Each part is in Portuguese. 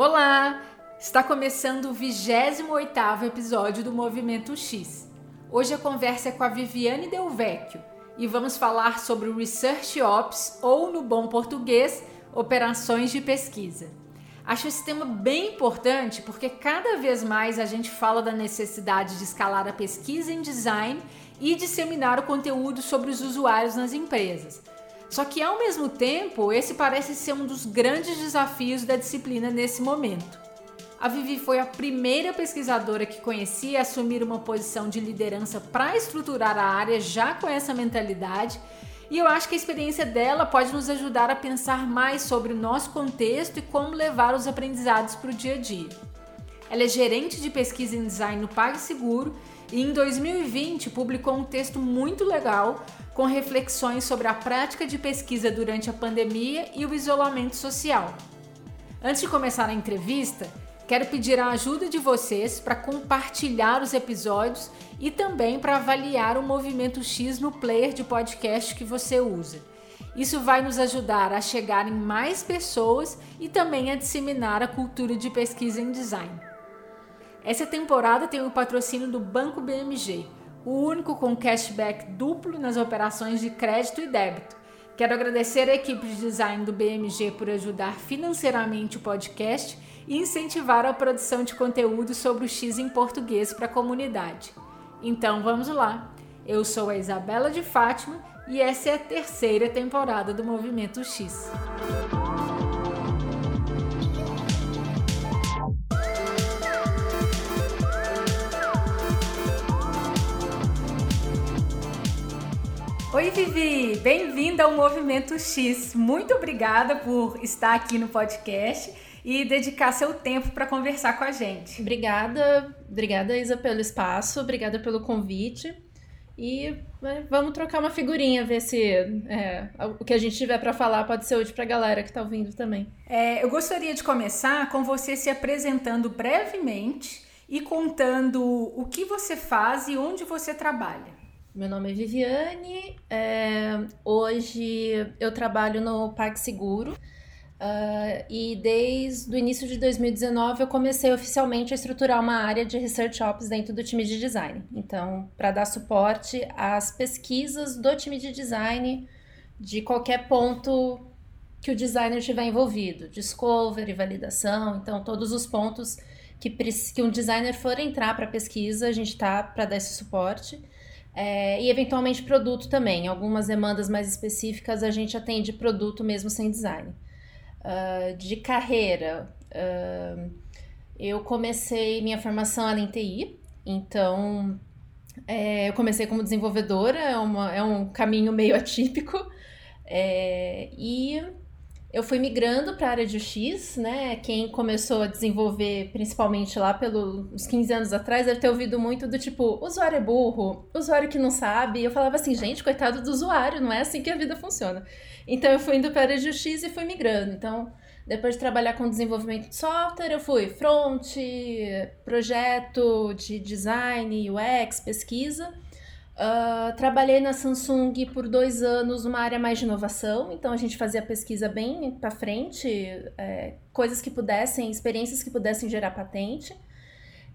Olá! Está começando o 28º episódio do Movimento X. Hoje a conversa é com a Viviane Del Vecchio e vamos falar sobre o Research Ops, ou no bom português, operações de pesquisa. Acho esse tema bem importante porque cada vez mais a gente fala da necessidade de escalar a pesquisa em design e disseminar o conteúdo sobre os usuários nas empresas. Só que ao mesmo tempo, esse parece ser um dos grandes desafios da disciplina nesse momento. A Vivi foi a primeira pesquisadora que conheci a assumir uma posição de liderança para estruturar a área já com essa mentalidade, e eu acho que a experiência dela pode nos ajudar a pensar mais sobre o nosso contexto e como levar os aprendizados para o dia a dia. Ela é gerente de pesquisa em design no PagSeguro e em 2020 publicou um texto muito legal com reflexões sobre a prática de pesquisa durante a pandemia e o isolamento social. Antes de começar a entrevista, Quero pedir a ajuda de vocês para compartilhar os episódios e também para avaliar o Movimento X no player de podcast que você usa. Isso vai nos ajudar a chegar em mais pessoas e também a disseminar a cultura de pesquisa em design. Essa temporada tem o patrocínio do Banco BMG, o único com cashback duplo nas operações de crédito e débito. Quero agradecer a equipe de design do BMG por ajudar financeiramente o podcast e incentivar a produção de conteúdo sobre o X em português para a comunidade. Então vamos lá! Eu sou a Isabela de Fátima e essa é a terceira temporada do Movimento X. Oi, Vivi! Bem-vinda ao Movimento X. Muito obrigada por estar aqui no podcast e dedicar seu tempo para conversar com a gente. Obrigada, obrigada Isa pelo espaço, obrigada pelo convite. E né, vamos trocar uma figurinha, ver se é, o que a gente tiver para falar pode ser útil para a galera que está ouvindo também. É, eu gostaria de começar com você se apresentando brevemente e contando o que você faz e onde você trabalha. Meu nome é Viviane, é, hoje eu trabalho no PagSeguro. Seguro Uh, e desde o início de 2019 eu comecei oficialmente a estruturar uma área de Research Ops dentro do time de design. Então, para dar suporte às pesquisas do time de design de qualquer ponto que o designer estiver envolvido, discovery, validação, então todos os pontos que, que um designer for entrar para pesquisa, a gente está para dar esse suporte. É, e eventualmente produto também. Algumas demandas mais específicas a gente atende produto mesmo sem design. Uh, de carreira, uh, eu comecei minha formação ali em TI, então é, eu comecei como desenvolvedora, é, uma, é um caminho meio atípico, é, e eu fui migrando para a área de UX, né? Quem começou a desenvolver, principalmente lá pelos 15 anos atrás, deve ter ouvido muito do tipo, usuário é burro, usuário que não sabe. Eu falava assim, gente, coitado do usuário, não é assim que a vida funciona. Então eu fui indo para a área de UX e fui migrando. Então, depois de trabalhar com desenvolvimento de software, eu fui front, projeto de design, UX, pesquisa. Uh, trabalhei na Samsung por dois anos numa área mais de inovação, então a gente fazia pesquisa bem para frente, é, coisas que pudessem, experiências que pudessem gerar patente.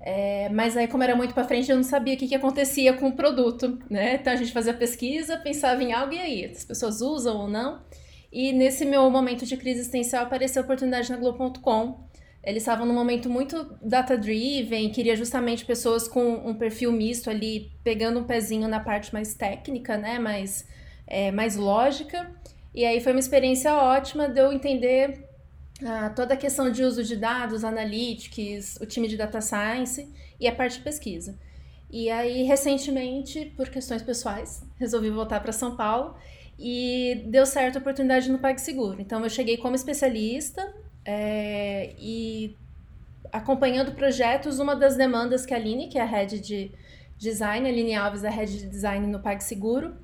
É, mas aí, como era muito para frente, eu não sabia o que, que acontecia com o produto, né? Então a gente fazia pesquisa, pensava em algo e aí, as pessoas usam ou não. E nesse meu momento de crise existencial apareceu a oportunidade na Globo.com eles estavam num momento muito data-driven, queria justamente pessoas com um perfil misto ali, pegando um pezinho na parte mais técnica, né, mais, é, mais lógica. E aí foi uma experiência ótima de eu entender ah, toda a questão de uso de dados, analytics, o time de data science e a parte de pesquisa. E aí, recentemente, por questões pessoais, resolvi voltar para São Paulo e deu certo a oportunidade no PagSeguro. Então, eu cheguei como especialista, é, e acompanhando projetos, uma das demandas que a Aline, que é a head de design, a Aline Alves, a head de design no PagSeguro,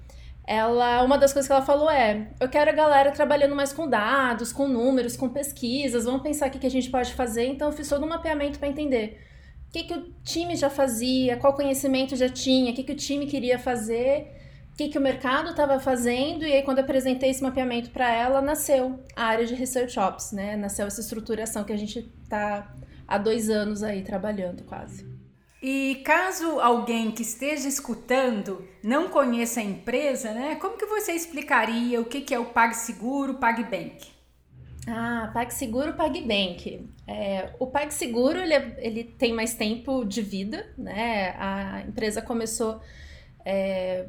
ela, uma das coisas que ela falou é: eu quero a galera trabalhando mais com dados, com números, com pesquisas, vamos pensar o que, que a gente pode fazer. Então, eu fiz todo um mapeamento para entender o que, que o time já fazia, qual conhecimento já tinha, o que, que o time queria fazer que, que o mercado estava fazendo, e aí quando eu apresentei esse mapeamento para ela, nasceu a área de Research Ops, né? Nasceu essa estruturação que a gente está há dois anos aí trabalhando quase. E caso alguém que esteja escutando não conheça a empresa, né? Como que você explicaria o que, que é o PagSeguro, PagBank? Ah, PagSeguro, PagBank. É, o PagSeguro, ele, é, ele tem mais tempo de vida, né? A empresa começou... É,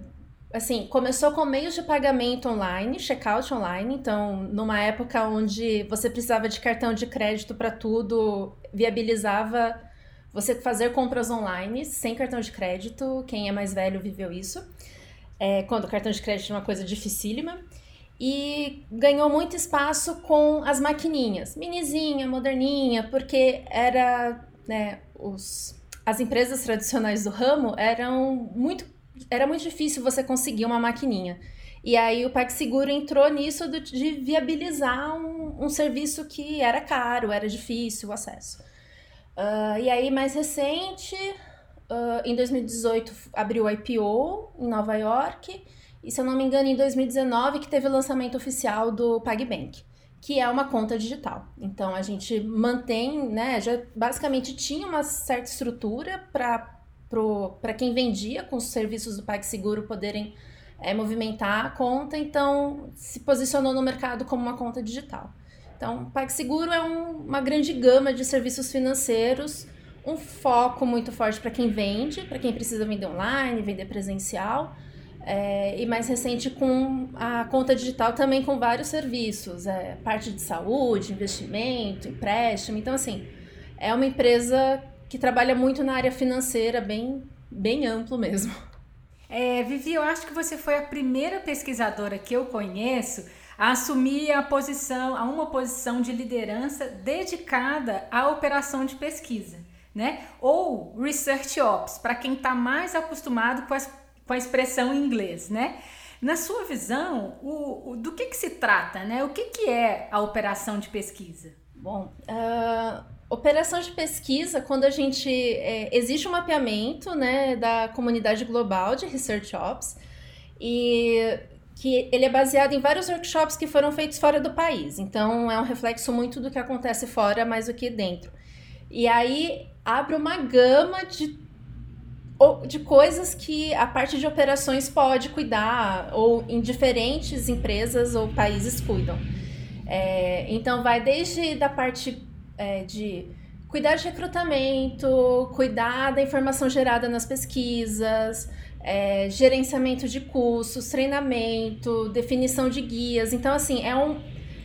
assim, começou com meios de pagamento online, checkout online. Então, numa época onde você precisava de cartão de crédito para tudo, viabilizava você fazer compras online sem cartão de crédito. Quem é mais velho viveu isso. É, quando o cartão de crédito é uma coisa dificílima. E ganhou muito espaço com as maquininhas, minizinha, moderninha, porque era, né, os, as empresas tradicionais do ramo eram muito era muito difícil você conseguir uma maquininha. E aí o PagSeguro entrou nisso de viabilizar um, um, serviço que era caro, era difícil o acesso. Uh, e aí, mais recente, uh, em 2018, abriu o IPO em Nova York. E se eu não me engano, em 2019 que teve o lançamento oficial do PagBank, que é uma conta digital. Então a gente mantém, né? Já basicamente tinha uma certa estrutura para para quem vendia com os serviços do PagSeguro poderem é, movimentar a conta, então se posicionou no mercado como uma conta digital. Então, PagSeguro é um, uma grande gama de serviços financeiros, um foco muito forte para quem vende, para quem precisa vender online, vender presencial, é, e mais recente com a conta digital também com vários serviços, é, parte de saúde, investimento, empréstimo. Então, assim, é uma empresa que trabalha muito na área financeira, bem, bem amplo mesmo. É, Vivi, eu acho que você foi a primeira pesquisadora que eu conheço a assumir a posição, a uma posição de liderança dedicada à operação de pesquisa, né? Ou Research Ops, para quem está mais acostumado com, as, com a expressão em inglês, né? Na sua visão, o, o, do que, que se trata, né? O que, que é a operação de pesquisa? Bom, uh, operação de pesquisa, quando a gente. É, existe um mapeamento né, da comunidade global de Research Ops, e que ele é baseado em vários workshops que foram feitos fora do país. Então, é um reflexo muito do que acontece fora mais do que dentro. E aí abre uma gama de, de coisas que a parte de operações pode cuidar, ou em diferentes empresas ou países cuidam. É, então, vai desde da parte é, de cuidar de recrutamento, cuidar da informação gerada nas pesquisas, é, gerenciamento de cursos, treinamento, definição de guias. Então, assim, é um.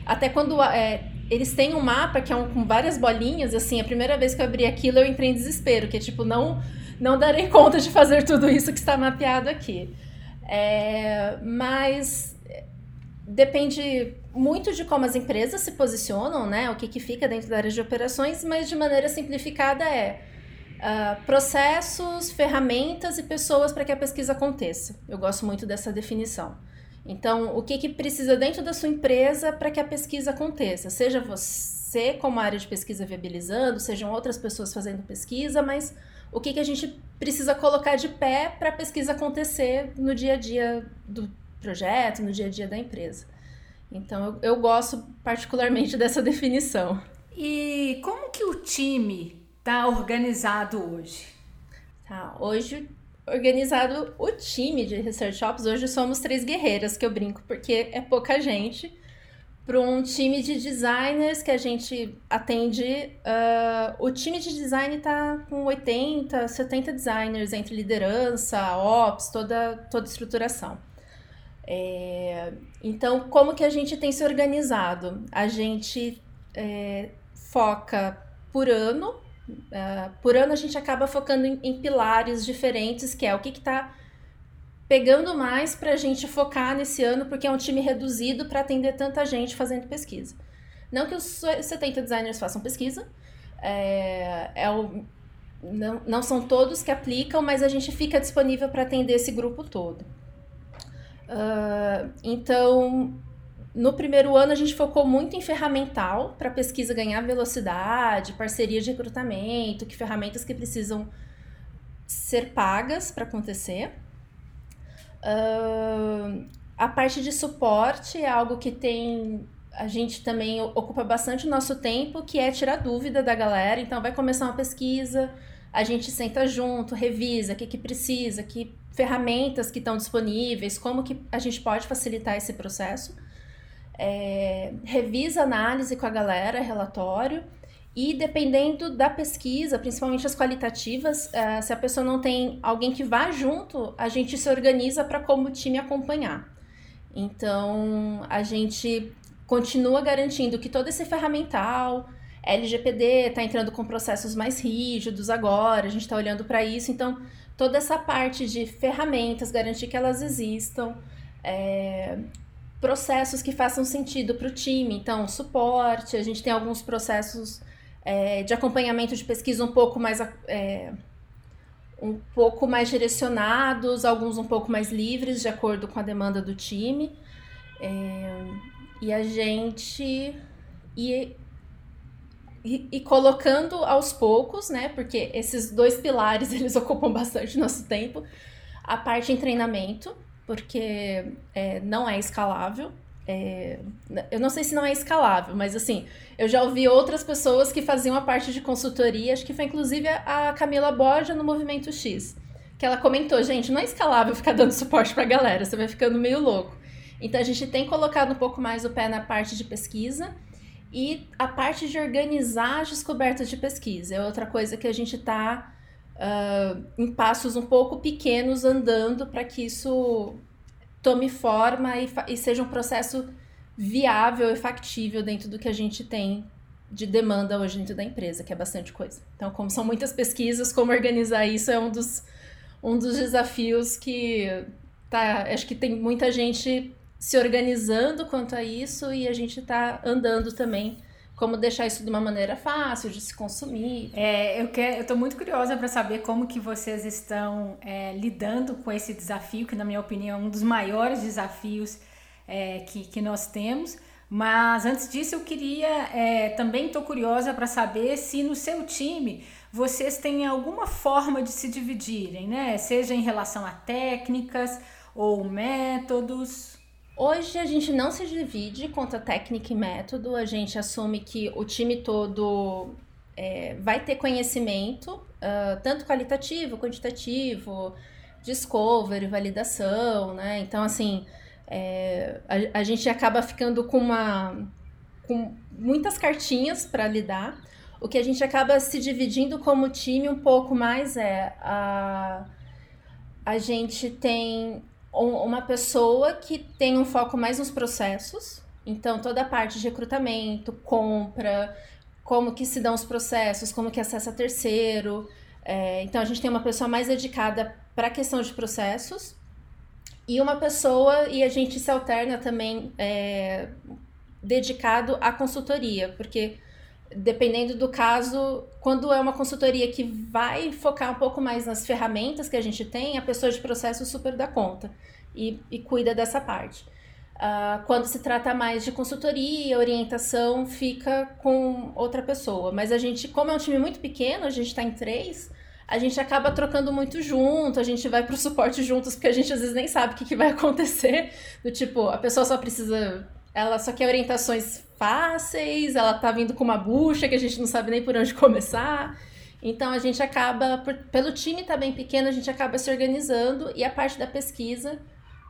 Até quando é, eles têm um mapa que é um, com várias bolinhas, assim, a primeira vez que eu abri aquilo eu entrei em desespero, que é tipo, não, não darei conta de fazer tudo isso que está mapeado aqui. É, mas depende muito de como as empresas se posicionam, né? O que, que fica dentro da área de operações, mas de maneira simplificada é uh, processos, ferramentas e pessoas para que a pesquisa aconteça. Eu gosto muito dessa definição. Então, o que, que precisa dentro da sua empresa para que a pesquisa aconteça? Seja você como área de pesquisa viabilizando, sejam outras pessoas fazendo pesquisa, mas o que, que a gente precisa colocar de pé para a pesquisa acontecer no dia a dia do projeto, no dia a dia da empresa. Então, eu, eu gosto particularmente dessa definição. E como que o time está organizado hoje? Tá, hoje organizado o time de Research Ops. Hoje somos três guerreiras, que eu brinco, porque é pouca gente. Para um time de designers que a gente atende, uh, o time de design está com 80, 70 designers entre liderança, ops, toda, toda estruturação. É, então, como que a gente tem se organizado? A gente é, foca por ano. Uh, por ano a gente acaba focando em, em, pilares diferentes, que é o que está pegando mais para a gente focar nesse ano, porque é um time reduzido para atender tanta gente fazendo pesquisa. Não que os 70 designers façam pesquisa, é, é o, não, não são todos que aplicam, mas a gente fica disponível para atender esse grupo todo. Uh, então, no primeiro ano, a gente focou muito em ferramental para pesquisa ganhar velocidade, parceria de recrutamento, que ferramentas que precisam ser pagas para acontecer. Uh, a parte de suporte é algo que tem a gente também ocupa bastante o nosso tempo, que é tirar dúvida da galera. Então, vai começar uma pesquisa, a gente senta junto, revisa o que, que precisa, que ferramentas que estão disponíveis, como que a gente pode facilitar esse processo. É, revisa análise com a galera, relatório. E dependendo da pesquisa, principalmente as qualitativas, uh, se a pessoa não tem alguém que vá junto, a gente se organiza para como time acompanhar. Então, a gente continua garantindo que todo esse ferramental, LGPD está entrando com processos mais rígidos agora, a gente está olhando para isso, então toda essa parte de ferramentas, garantir que elas existam, é, processos que façam sentido para o time, então suporte, a gente tem alguns processos é, de acompanhamento de pesquisa um pouco mais é, um pouco mais direcionados, alguns um pouco mais livres de acordo com a demanda do time. É, e a gente e, e, colocando aos poucos, né? Porque esses dois pilares eles ocupam bastante nosso tempo. A parte em treinamento, porque é, não é escalável. É, eu não sei se não é escalável, mas assim, eu já ouvi outras pessoas que faziam a parte de consultoria, acho que foi inclusive a Camila Borja no Movimento X, que ela comentou, gente, não é escalável ficar dando suporte pra galera, você vai ficando meio louco. Então a gente tem colocado um pouco mais o pé na parte de pesquisa e a parte de organizar as descobertas de pesquisa. É outra coisa que a gente está uh, em passos um pouco pequenos andando para que isso tome forma e, e seja um processo viável e factível dentro do que a gente tem de demanda hoje dentro da empresa, que é bastante coisa. Então, como são muitas pesquisas, como organizar isso é um dos, um dos desafios que tá, acho que tem muita gente se organizando quanto a isso e a gente está andando também como deixar isso de uma maneira fácil de se consumir. É, eu quero, eu tô muito curiosa para saber como que vocês estão é, lidando com esse desafio, que na minha opinião é um dos maiores desafios é, que, que nós temos. Mas antes disso, eu queria é, também estou curiosa para saber se no seu time vocês têm alguma forma de se dividirem, né? Seja em relação a técnicas ou métodos. Hoje a gente não se divide quanto a técnica e método, a gente assume que o time todo é, vai ter conhecimento, uh, tanto qualitativo, quantitativo, discovery, validação, né? Então, assim, é, a, a gente acaba ficando com uma com muitas cartinhas para lidar. O que a gente acaba se dividindo como time um pouco mais é a, a gente tem uma pessoa que tem um foco mais nos processos, então toda a parte de recrutamento, compra, como que se dão os processos, como que acessa terceiro. É, então a gente tem uma pessoa mais dedicada para a questão de processos e uma pessoa e a gente se alterna também é, dedicado à consultoria, porque dependendo do caso, quando é uma consultoria que vai focar um pouco mais nas ferramentas que a gente tem, a pessoa de processo super dá conta e, e cuida dessa parte. Uh, quando se trata mais de consultoria, orientação, fica com outra pessoa. Mas a gente, como é um time muito pequeno, a gente está em três, a gente acaba trocando muito junto, a gente vai para o suporte juntos, porque a gente às vezes nem sabe o que, que vai acontecer. Do tipo, a pessoa só precisa. Ela só quer orientações fáceis, ela tá vindo com uma bucha que a gente não sabe nem por onde começar. Então a gente acaba, por, pelo time tá bem pequeno, a gente acaba se organizando e a parte da pesquisa,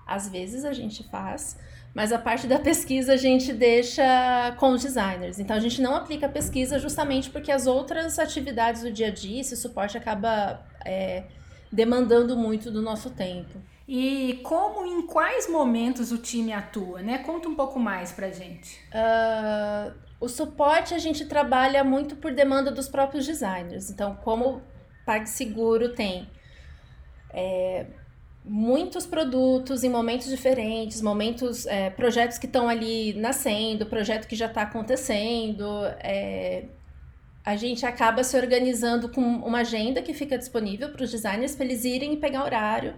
às vezes a gente faz, mas a parte da pesquisa a gente deixa com os designers. Então a gente não aplica a pesquisa justamente porque as outras atividades do dia a dia, esse suporte acaba é, demandando muito do nosso tempo. E como, em quais momentos o time atua, né? Conta um pouco mais pra gente. Uh, o suporte a gente trabalha muito por demanda dos próprios designers. Então, como PagSeguro tem é, muitos produtos em momentos diferentes, momentos, é, projetos que estão ali nascendo, projeto que já está acontecendo, é, a gente acaba se organizando com uma agenda que fica disponível para os designers para eles irem e pegar horário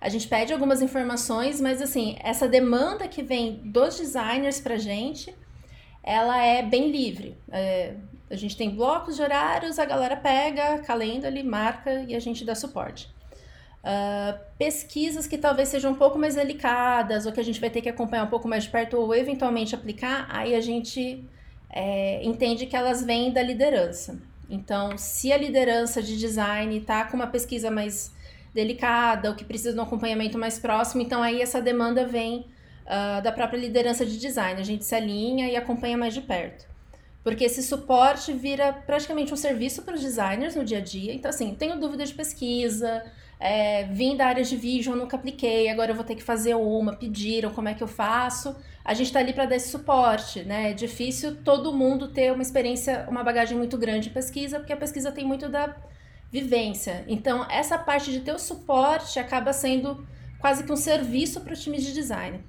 a gente pede algumas informações, mas assim, essa demanda que vem dos designers pra gente, ela é bem livre. É, a gente tem blocos de horários, a galera pega, calenda ali, marca e a gente dá suporte. Uh, pesquisas que talvez sejam um pouco mais delicadas, ou que a gente vai ter que acompanhar um pouco mais de perto, ou eventualmente aplicar, aí a gente é, entende que elas vêm da liderança. Então, se a liderança de design está com uma pesquisa mais delicada, ou que precisa de um acompanhamento mais próximo, então aí essa demanda vem uh, da própria liderança de design. A gente se alinha e acompanha mais de perto. Porque esse suporte vira praticamente um serviço para os designers no dia a dia. Então, assim, tenho dúvida de pesquisa, é, vim da área de vision, nunca apliquei, agora eu vou ter que fazer uma, pediram como é que eu faço. A gente está ali para dar esse suporte, né? É difícil todo mundo ter uma experiência, uma bagagem muito grande em pesquisa, porque a pesquisa tem muito da vivência. Então, essa parte de ter o suporte acaba sendo quase que um serviço para o time de design.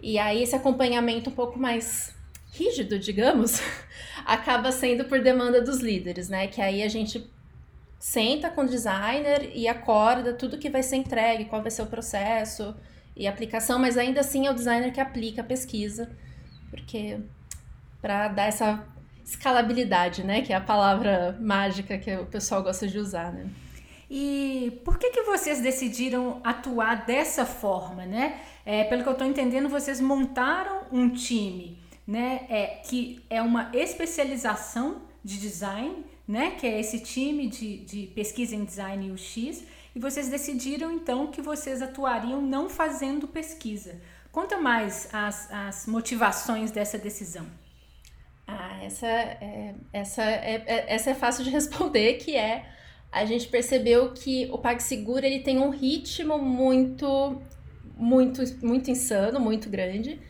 E aí, esse acompanhamento um pouco mais rígido, digamos, acaba sendo por demanda dos líderes, né? Que aí a gente senta com o designer e acorda tudo que vai ser entregue, qual vai ser o processo e aplicação, mas ainda assim é o designer que aplica a pesquisa, porque para dar essa escalabilidade, né, que é a palavra mágica que o pessoal gosta de usar, né? E por que que vocês decidiram atuar dessa forma, né? É, pelo que eu estou entendendo, vocês montaram um time, né, é, que é uma especialização de design né? Que é esse time de, de pesquisa em design UX, e vocês decidiram então que vocês atuariam não fazendo pesquisa. Conta mais as, as motivações dessa decisão. Ah, essa é, essa, é, é, essa é fácil de responder, que é a gente percebeu que o PagSeguro ele tem um ritmo muito, muito, muito insano, muito grande.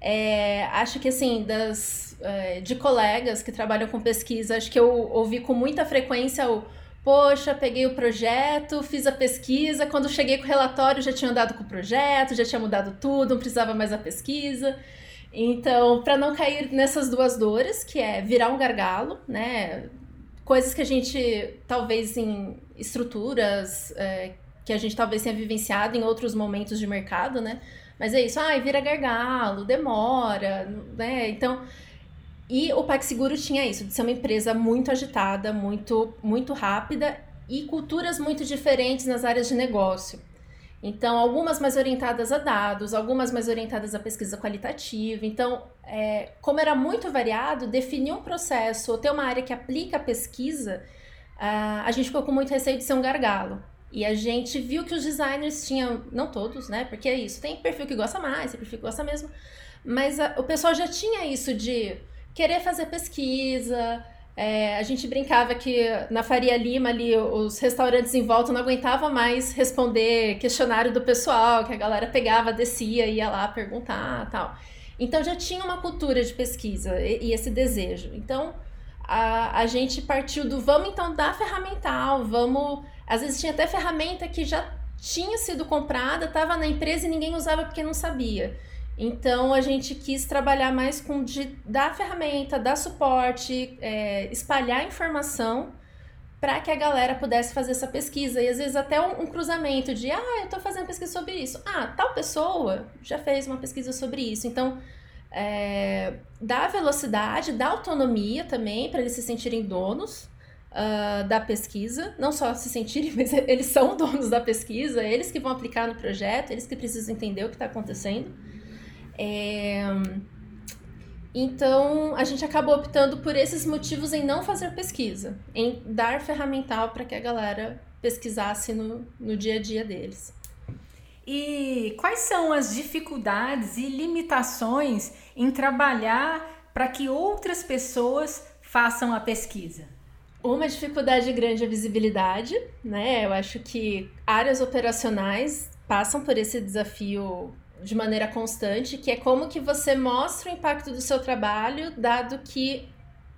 É, acho que assim, das, é, de colegas que trabalham com pesquisa, acho que eu ouvi com muita frequência o poxa, peguei o projeto, fiz a pesquisa, quando cheguei com o relatório já tinha andado com o projeto, já tinha mudado tudo, não precisava mais da pesquisa. Então, para não cair nessas duas dores, que é virar um gargalo, né? Coisas que a gente, talvez em estruturas é, que a gente talvez tenha vivenciado em outros momentos de mercado, né? Mas é isso, ai, vira gargalo, demora, né? Então, e o PagSeguro tinha isso, de ser uma empresa muito agitada, muito, muito rápida e culturas muito diferentes nas áreas de negócio. Então, algumas mais orientadas a dados, algumas mais orientadas à pesquisa qualitativa. Então, é, como era muito variado, definir um processo ou ter uma área que aplica a pesquisa, uh, a gente ficou com muito receio de ser um gargalo. E a gente viu que os designers tinham, não todos, né? Porque é isso, tem perfil que gosta mais, tem perfil que gosta mesmo, mas a, o pessoal já tinha isso de querer fazer pesquisa. É, a gente brincava que na Faria Lima ali os restaurantes em volta não aguentavam mais responder questionário do pessoal, que a galera pegava, descia, ia lá perguntar tal. Então já tinha uma cultura de pesquisa e, e esse desejo. Então a, a gente partiu do vamos então dar ferramental, vamos às vezes tinha até ferramenta que já tinha sido comprada, estava na empresa e ninguém usava porque não sabia. Então a gente quis trabalhar mais com de dar ferramenta, dar suporte, é, espalhar informação para que a galera pudesse fazer essa pesquisa. E às vezes até um, um cruzamento de, ah, eu estou fazendo pesquisa sobre isso. Ah, tal pessoa já fez uma pesquisa sobre isso. Então, é, dá velocidade, dá autonomia também para eles se sentirem donos uh, da pesquisa, não só se sentirem, mas eles são donos da pesquisa, eles que vão aplicar no projeto, eles que precisam entender o que está acontecendo. É... Então, a gente acabou optando por esses motivos em não fazer pesquisa, em dar ferramental para que a galera pesquisasse no, no dia a dia deles. E quais são as dificuldades e limitações em trabalhar para que outras pessoas façam a pesquisa? Uma dificuldade grande é a visibilidade, né? Eu acho que áreas operacionais passam por esse desafio de maneira constante, que é como que você mostra o impacto do seu trabalho, dado que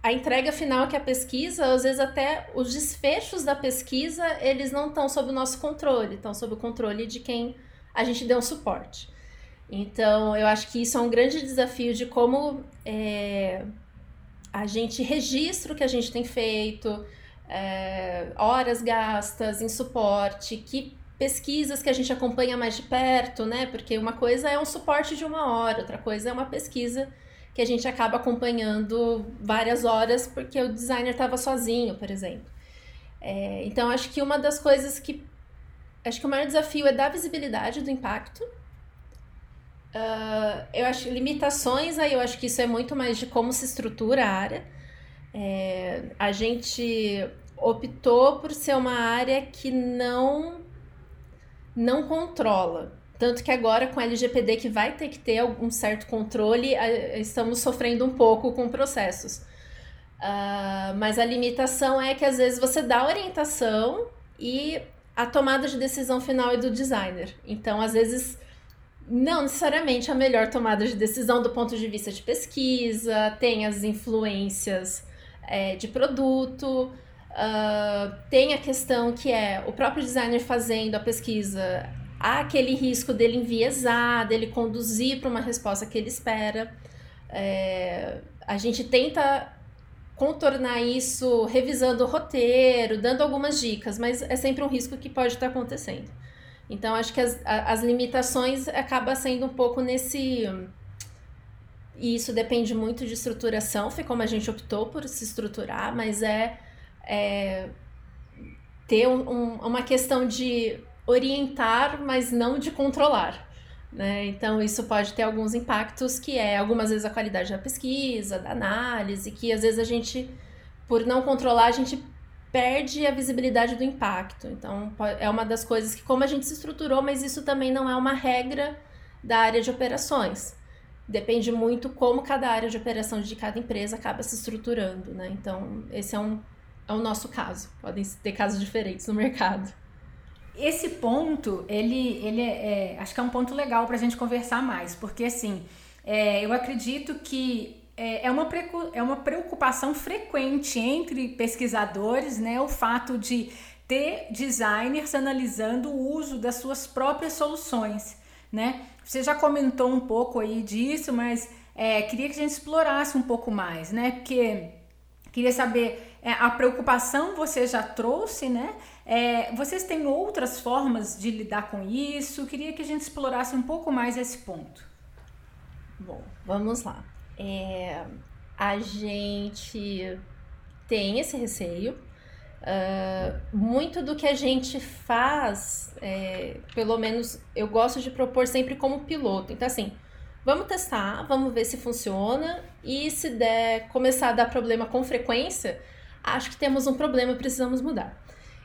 a entrega final que é a pesquisa, às vezes até os desfechos da pesquisa, eles não estão sob o nosso controle, estão sob o controle de quem a gente deu um suporte. Então, eu acho que isso é um grande desafio de como é, a gente registra o que a gente tem feito, é, horas gastas em suporte, que pesquisas que a gente acompanha mais de perto, né? Porque uma coisa é um suporte de uma hora, outra coisa é uma pesquisa que a gente acaba acompanhando várias horas porque o designer estava sozinho, por exemplo. É, então, acho que uma das coisas que acho que o maior desafio é dar visibilidade do impacto. Uh, eu acho limitações aí, eu acho que isso é muito mais de como se estrutura a área. É, a gente optou por ser uma área que não não controla. Tanto que agora com LGPD que vai ter que ter algum certo controle, estamos sofrendo um pouco com processos. Uh, mas a limitação é que às vezes você dá orientação e a tomada de decisão final é do designer. Então, às vezes, não necessariamente a melhor tomada de decisão do ponto de vista de pesquisa, tem as influências é, de produto, uh, tem a questão que é o próprio designer fazendo a pesquisa, há aquele risco dele enviesar, dele conduzir para uma resposta que ele espera. É, a gente tenta contornar isso revisando o roteiro, dando algumas dicas, mas é sempre um risco que pode estar acontecendo. Então, acho que as, as limitações acaba sendo um pouco nesse. E isso depende muito de estruturação, foi como a gente optou por se estruturar, mas é, é ter um, um, uma questão de orientar, mas não de controlar. Né? Então, isso pode ter alguns impactos, que é algumas vezes a qualidade da pesquisa, da análise, que às vezes a gente, por não controlar, a gente perde a visibilidade do impacto. Então, é uma das coisas que, como a gente se estruturou, mas isso também não é uma regra da área de operações. Depende muito como cada área de operação de cada empresa acaba se estruturando, né? Então, esse é um, é o nosso caso. Podem ter casos diferentes no mercado. Esse ponto, ele, ele é, é acho que é um ponto legal para a gente conversar mais, porque assim, é, eu acredito que é, é, uma, é uma preocupação frequente entre pesquisadores, né, o fato de ter designers analisando o uso das suas próprias soluções, né? Você já comentou um pouco aí disso, mas é, queria que a gente explorasse um pouco mais, né? Porque queria saber é, a preocupação você já trouxe, né? É, vocês têm outras formas de lidar com isso? Queria que a gente explorasse um pouco mais esse ponto. Bom, vamos lá. É, a gente tem esse receio. Uh, muito do que a gente faz, é, pelo menos eu gosto de propor sempre como piloto. Então, assim, vamos testar, vamos ver se funciona e se der começar a dar problema com frequência, acho que temos um problema, precisamos mudar.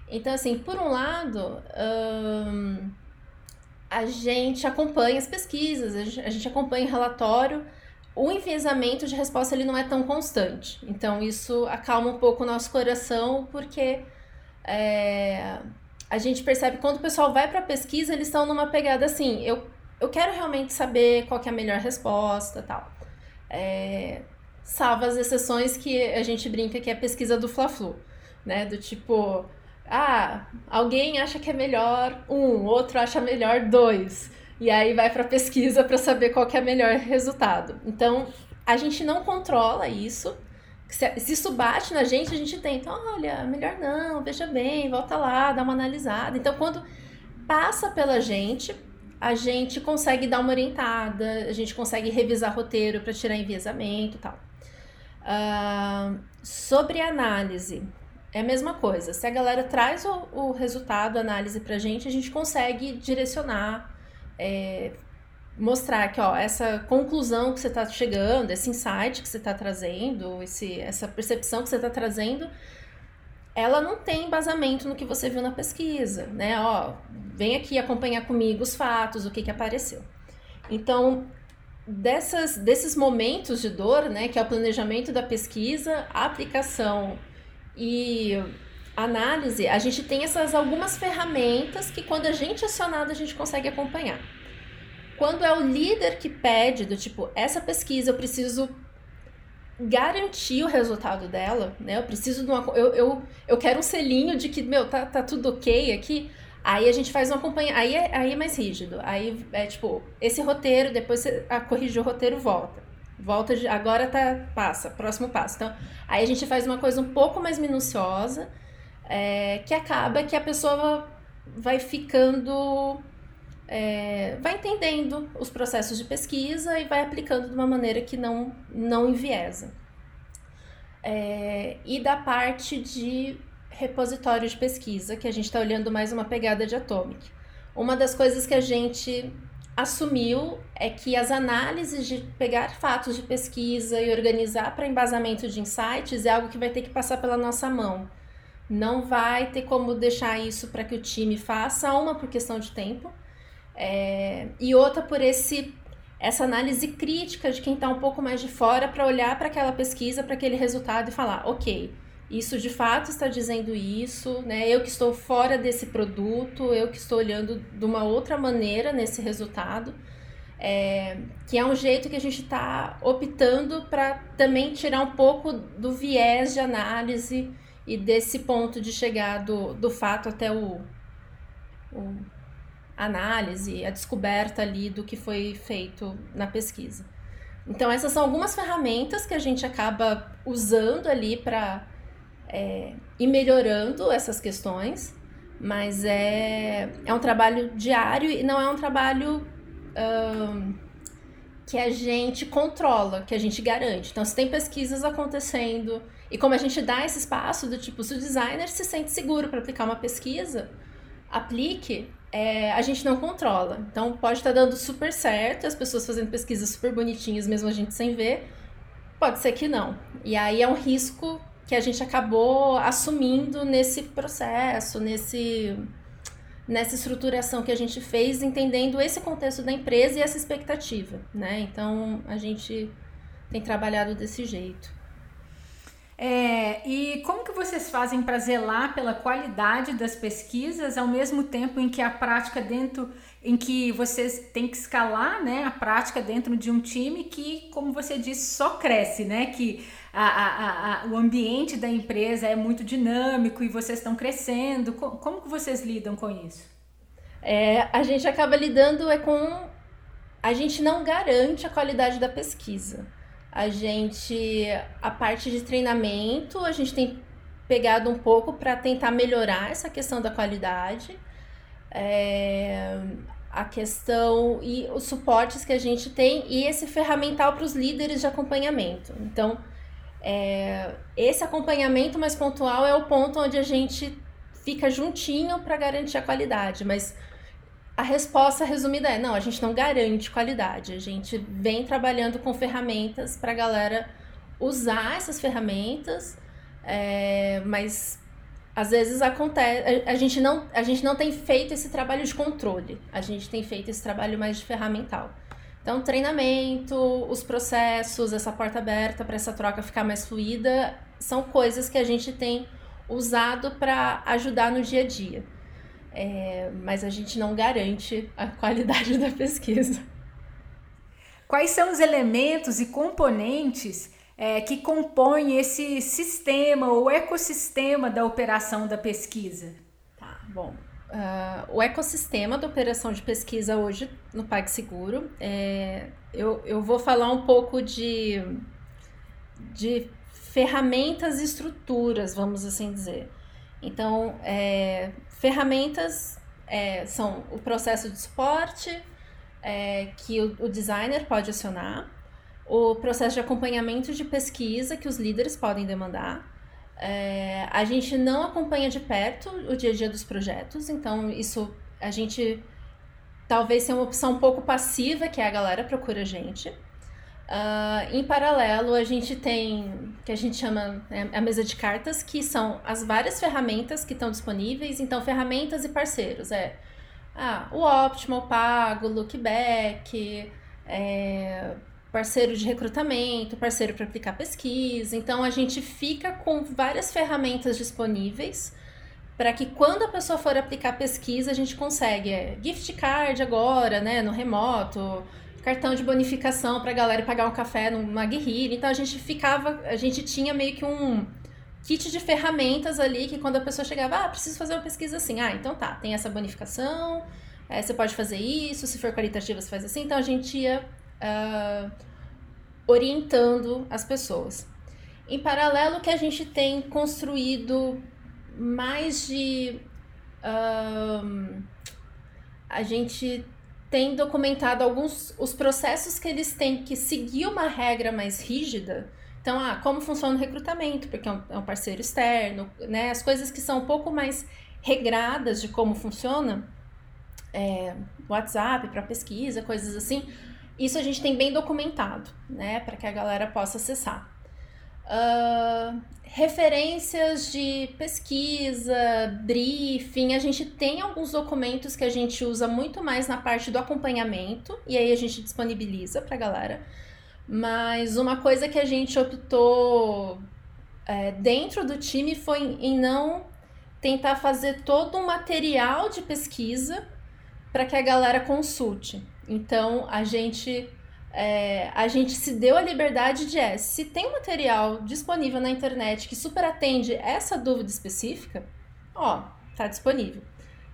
Então, assim, por um lado, hum, a gente acompanha as pesquisas, a gente, a gente acompanha o relatório, o enviesamento de resposta ele não é tão constante. Então, isso acalma um pouco o nosso coração, porque é, a gente percebe que quando o pessoal vai para a pesquisa, eles estão numa pegada assim, eu, eu quero realmente saber qual é a melhor resposta tal. É, salva as exceções que a gente brinca que é pesquisa do Fla-Flu, né? Do tipo, ah, alguém acha que é melhor um, outro acha melhor dois. E aí vai para pesquisa para saber qual que é o melhor resultado. Então, a gente não controla isso. Se, se isso bate na gente, a gente tenta, olha, melhor não, veja bem, volta lá, dá uma analisada. Então, quando passa pela gente, a gente consegue dar uma orientada, a gente consegue revisar roteiro para tirar enviesamento e tal. Uh, sobre análise, é a mesma coisa. Se a galera traz o, o resultado, a análise pra gente, a gente consegue direcionar, é, mostrar que, ó, essa conclusão que você está chegando, esse insight que você está trazendo, esse, essa percepção que você está trazendo, ela não tem embasamento no que você viu na pesquisa, né? Ó, vem aqui acompanhar comigo os fatos, o que, que apareceu. Então, dessas, desses momentos de dor, né, que é o planejamento da pesquisa, a aplicação e análise, a gente tem essas algumas ferramentas que quando a gente é acionado, a gente consegue acompanhar. Quando é o líder que pede, do tipo, essa pesquisa eu preciso garantir o resultado dela, né? Eu preciso de uma. Eu, eu, eu quero um selinho de que, meu, tá, tá tudo ok aqui. Aí a gente faz um acompanhamento. Aí é, aí é mais rígido. Aí é tipo, esse roteiro, depois você corrigir o roteiro, volta. Volta de. Agora tá. Passa, próximo passo. Então, aí a gente faz uma coisa um pouco mais minuciosa, é, que acaba que a pessoa vai ficando. É, vai entendendo os processos de pesquisa e vai aplicando de uma maneira que não, não enviesa. É, e da parte de repositório de pesquisa, que a gente está olhando mais uma pegada de Atomic. Uma das coisas que a gente assumiu é que as análises de pegar fatos de pesquisa e organizar para embasamento de insights é algo que vai ter que passar pela nossa mão. Não vai ter como deixar isso para que o time faça, uma por questão de tempo, é, e outra por esse essa análise crítica de quem está um pouco mais de fora para olhar para aquela pesquisa, para aquele resultado e falar, ok, isso de fato está dizendo isso, né? Eu que estou fora desse produto, eu que estou olhando de uma outra maneira nesse resultado, é, que é um jeito que a gente está optando para também tirar um pouco do viés de análise e desse ponto de chegar do, do fato até o, o análise, a descoberta ali do que foi feito na pesquisa. Então essas são algumas ferramentas que a gente acaba usando ali para é, ir melhorando essas questões, mas é, é um trabalho diário e não é um trabalho um, que a gente controla, que a gente garante. Então, se tem pesquisas acontecendo e como a gente dá esse espaço do tipo, se o designer se sente seguro para aplicar uma pesquisa, aplique, é, a gente não controla. Então, pode estar tá dando super certo, as pessoas fazendo pesquisas super bonitinhas, mesmo a gente sem ver. Pode ser que não. E aí é um risco que a gente acabou assumindo nesse processo, nesse nessa estruturação que a gente fez, entendendo esse contexto da empresa e essa expectativa, né? Então a gente tem trabalhado desse jeito. É, e como que vocês fazem para zelar pela qualidade das pesquisas ao mesmo tempo em que a prática dentro em que vocês têm que escalar né, a prática dentro de um time que, como você disse, só cresce, né? Que a, a, a, o ambiente da empresa é muito dinâmico e vocês estão crescendo. Como, como vocês lidam com isso? É, a gente acaba lidando é com. A gente não garante a qualidade da pesquisa. A gente. A parte de treinamento, a gente tem pegado um pouco para tentar melhorar essa questão da qualidade. É, a questão e os suportes que a gente tem e esse ferramental para os líderes de acompanhamento. Então, é, esse acompanhamento mais pontual é o ponto onde a gente fica juntinho para garantir a qualidade, mas a resposta resumida é: não, a gente não garante qualidade, a gente vem trabalhando com ferramentas para a galera usar essas ferramentas, é, mas às vezes acontece, a, a, gente não, a gente não tem feito esse trabalho de controle, a gente tem feito esse trabalho mais de ferramental. Então, treinamento, os processos, essa porta aberta para essa troca ficar mais fluida, são coisas que a gente tem usado para ajudar no dia a dia. É, mas a gente não garante a qualidade da pesquisa. Quais são os elementos e componentes é, que compõem esse sistema ou ecossistema da operação da pesquisa? Tá, bom. Uh, o ecossistema da operação de pesquisa hoje no PagSeguro, é, eu, eu vou falar um pouco de, de ferramentas e estruturas, vamos assim dizer. Então, é, ferramentas é, são o processo de suporte, é, que o, o designer pode acionar, o processo de acompanhamento de pesquisa que os líderes podem demandar, é, a gente não acompanha de perto o dia a dia dos projetos, então isso a gente talvez seja uma opção um pouco passiva, que é a galera procura a gente. Uh, em paralelo, a gente tem que a gente chama né, a mesa de cartas, que são as várias ferramentas que estão disponíveis. Então, ferramentas e parceiros é ah, o Optimal, Pago, Lookback, é, parceiro de recrutamento, parceiro para aplicar pesquisa. Então a gente fica com várias ferramentas disponíveis para que quando a pessoa for aplicar pesquisa, a gente consegue é, gift card agora, né, no remoto, cartão de bonificação para a galera pagar um café numa guerrilha. Então a gente ficava, a gente tinha meio que um kit de ferramentas ali que quando a pessoa chegava, ah, preciso fazer uma pesquisa assim. Ah, então tá, tem essa bonificação, é, você pode fazer isso, se for qualitativa você faz assim. Então a gente ia uh, orientando as pessoas. Em paralelo, que a gente tem construído mais de. Um, a gente tem documentado alguns os processos que eles têm que seguir uma regra mais rígida, Então, ah, como funciona o recrutamento, porque é um, é um parceiro externo, né? As coisas que são um pouco mais regradas de como funciona, é, WhatsApp para pesquisa, coisas assim, isso a gente tem bem documentado, né? Para que a galera possa acessar. Uh, referências de pesquisa, briefing, a gente tem alguns documentos que a gente usa muito mais na parte do acompanhamento e aí a gente disponibiliza para a galera. Mas uma coisa que a gente optou é, dentro do time foi em não tentar fazer todo um material de pesquisa para que a galera consulte. Então a gente é, a gente se deu a liberdade de é, se tem material disponível na internet que super atende essa dúvida específica, ó, tá disponível.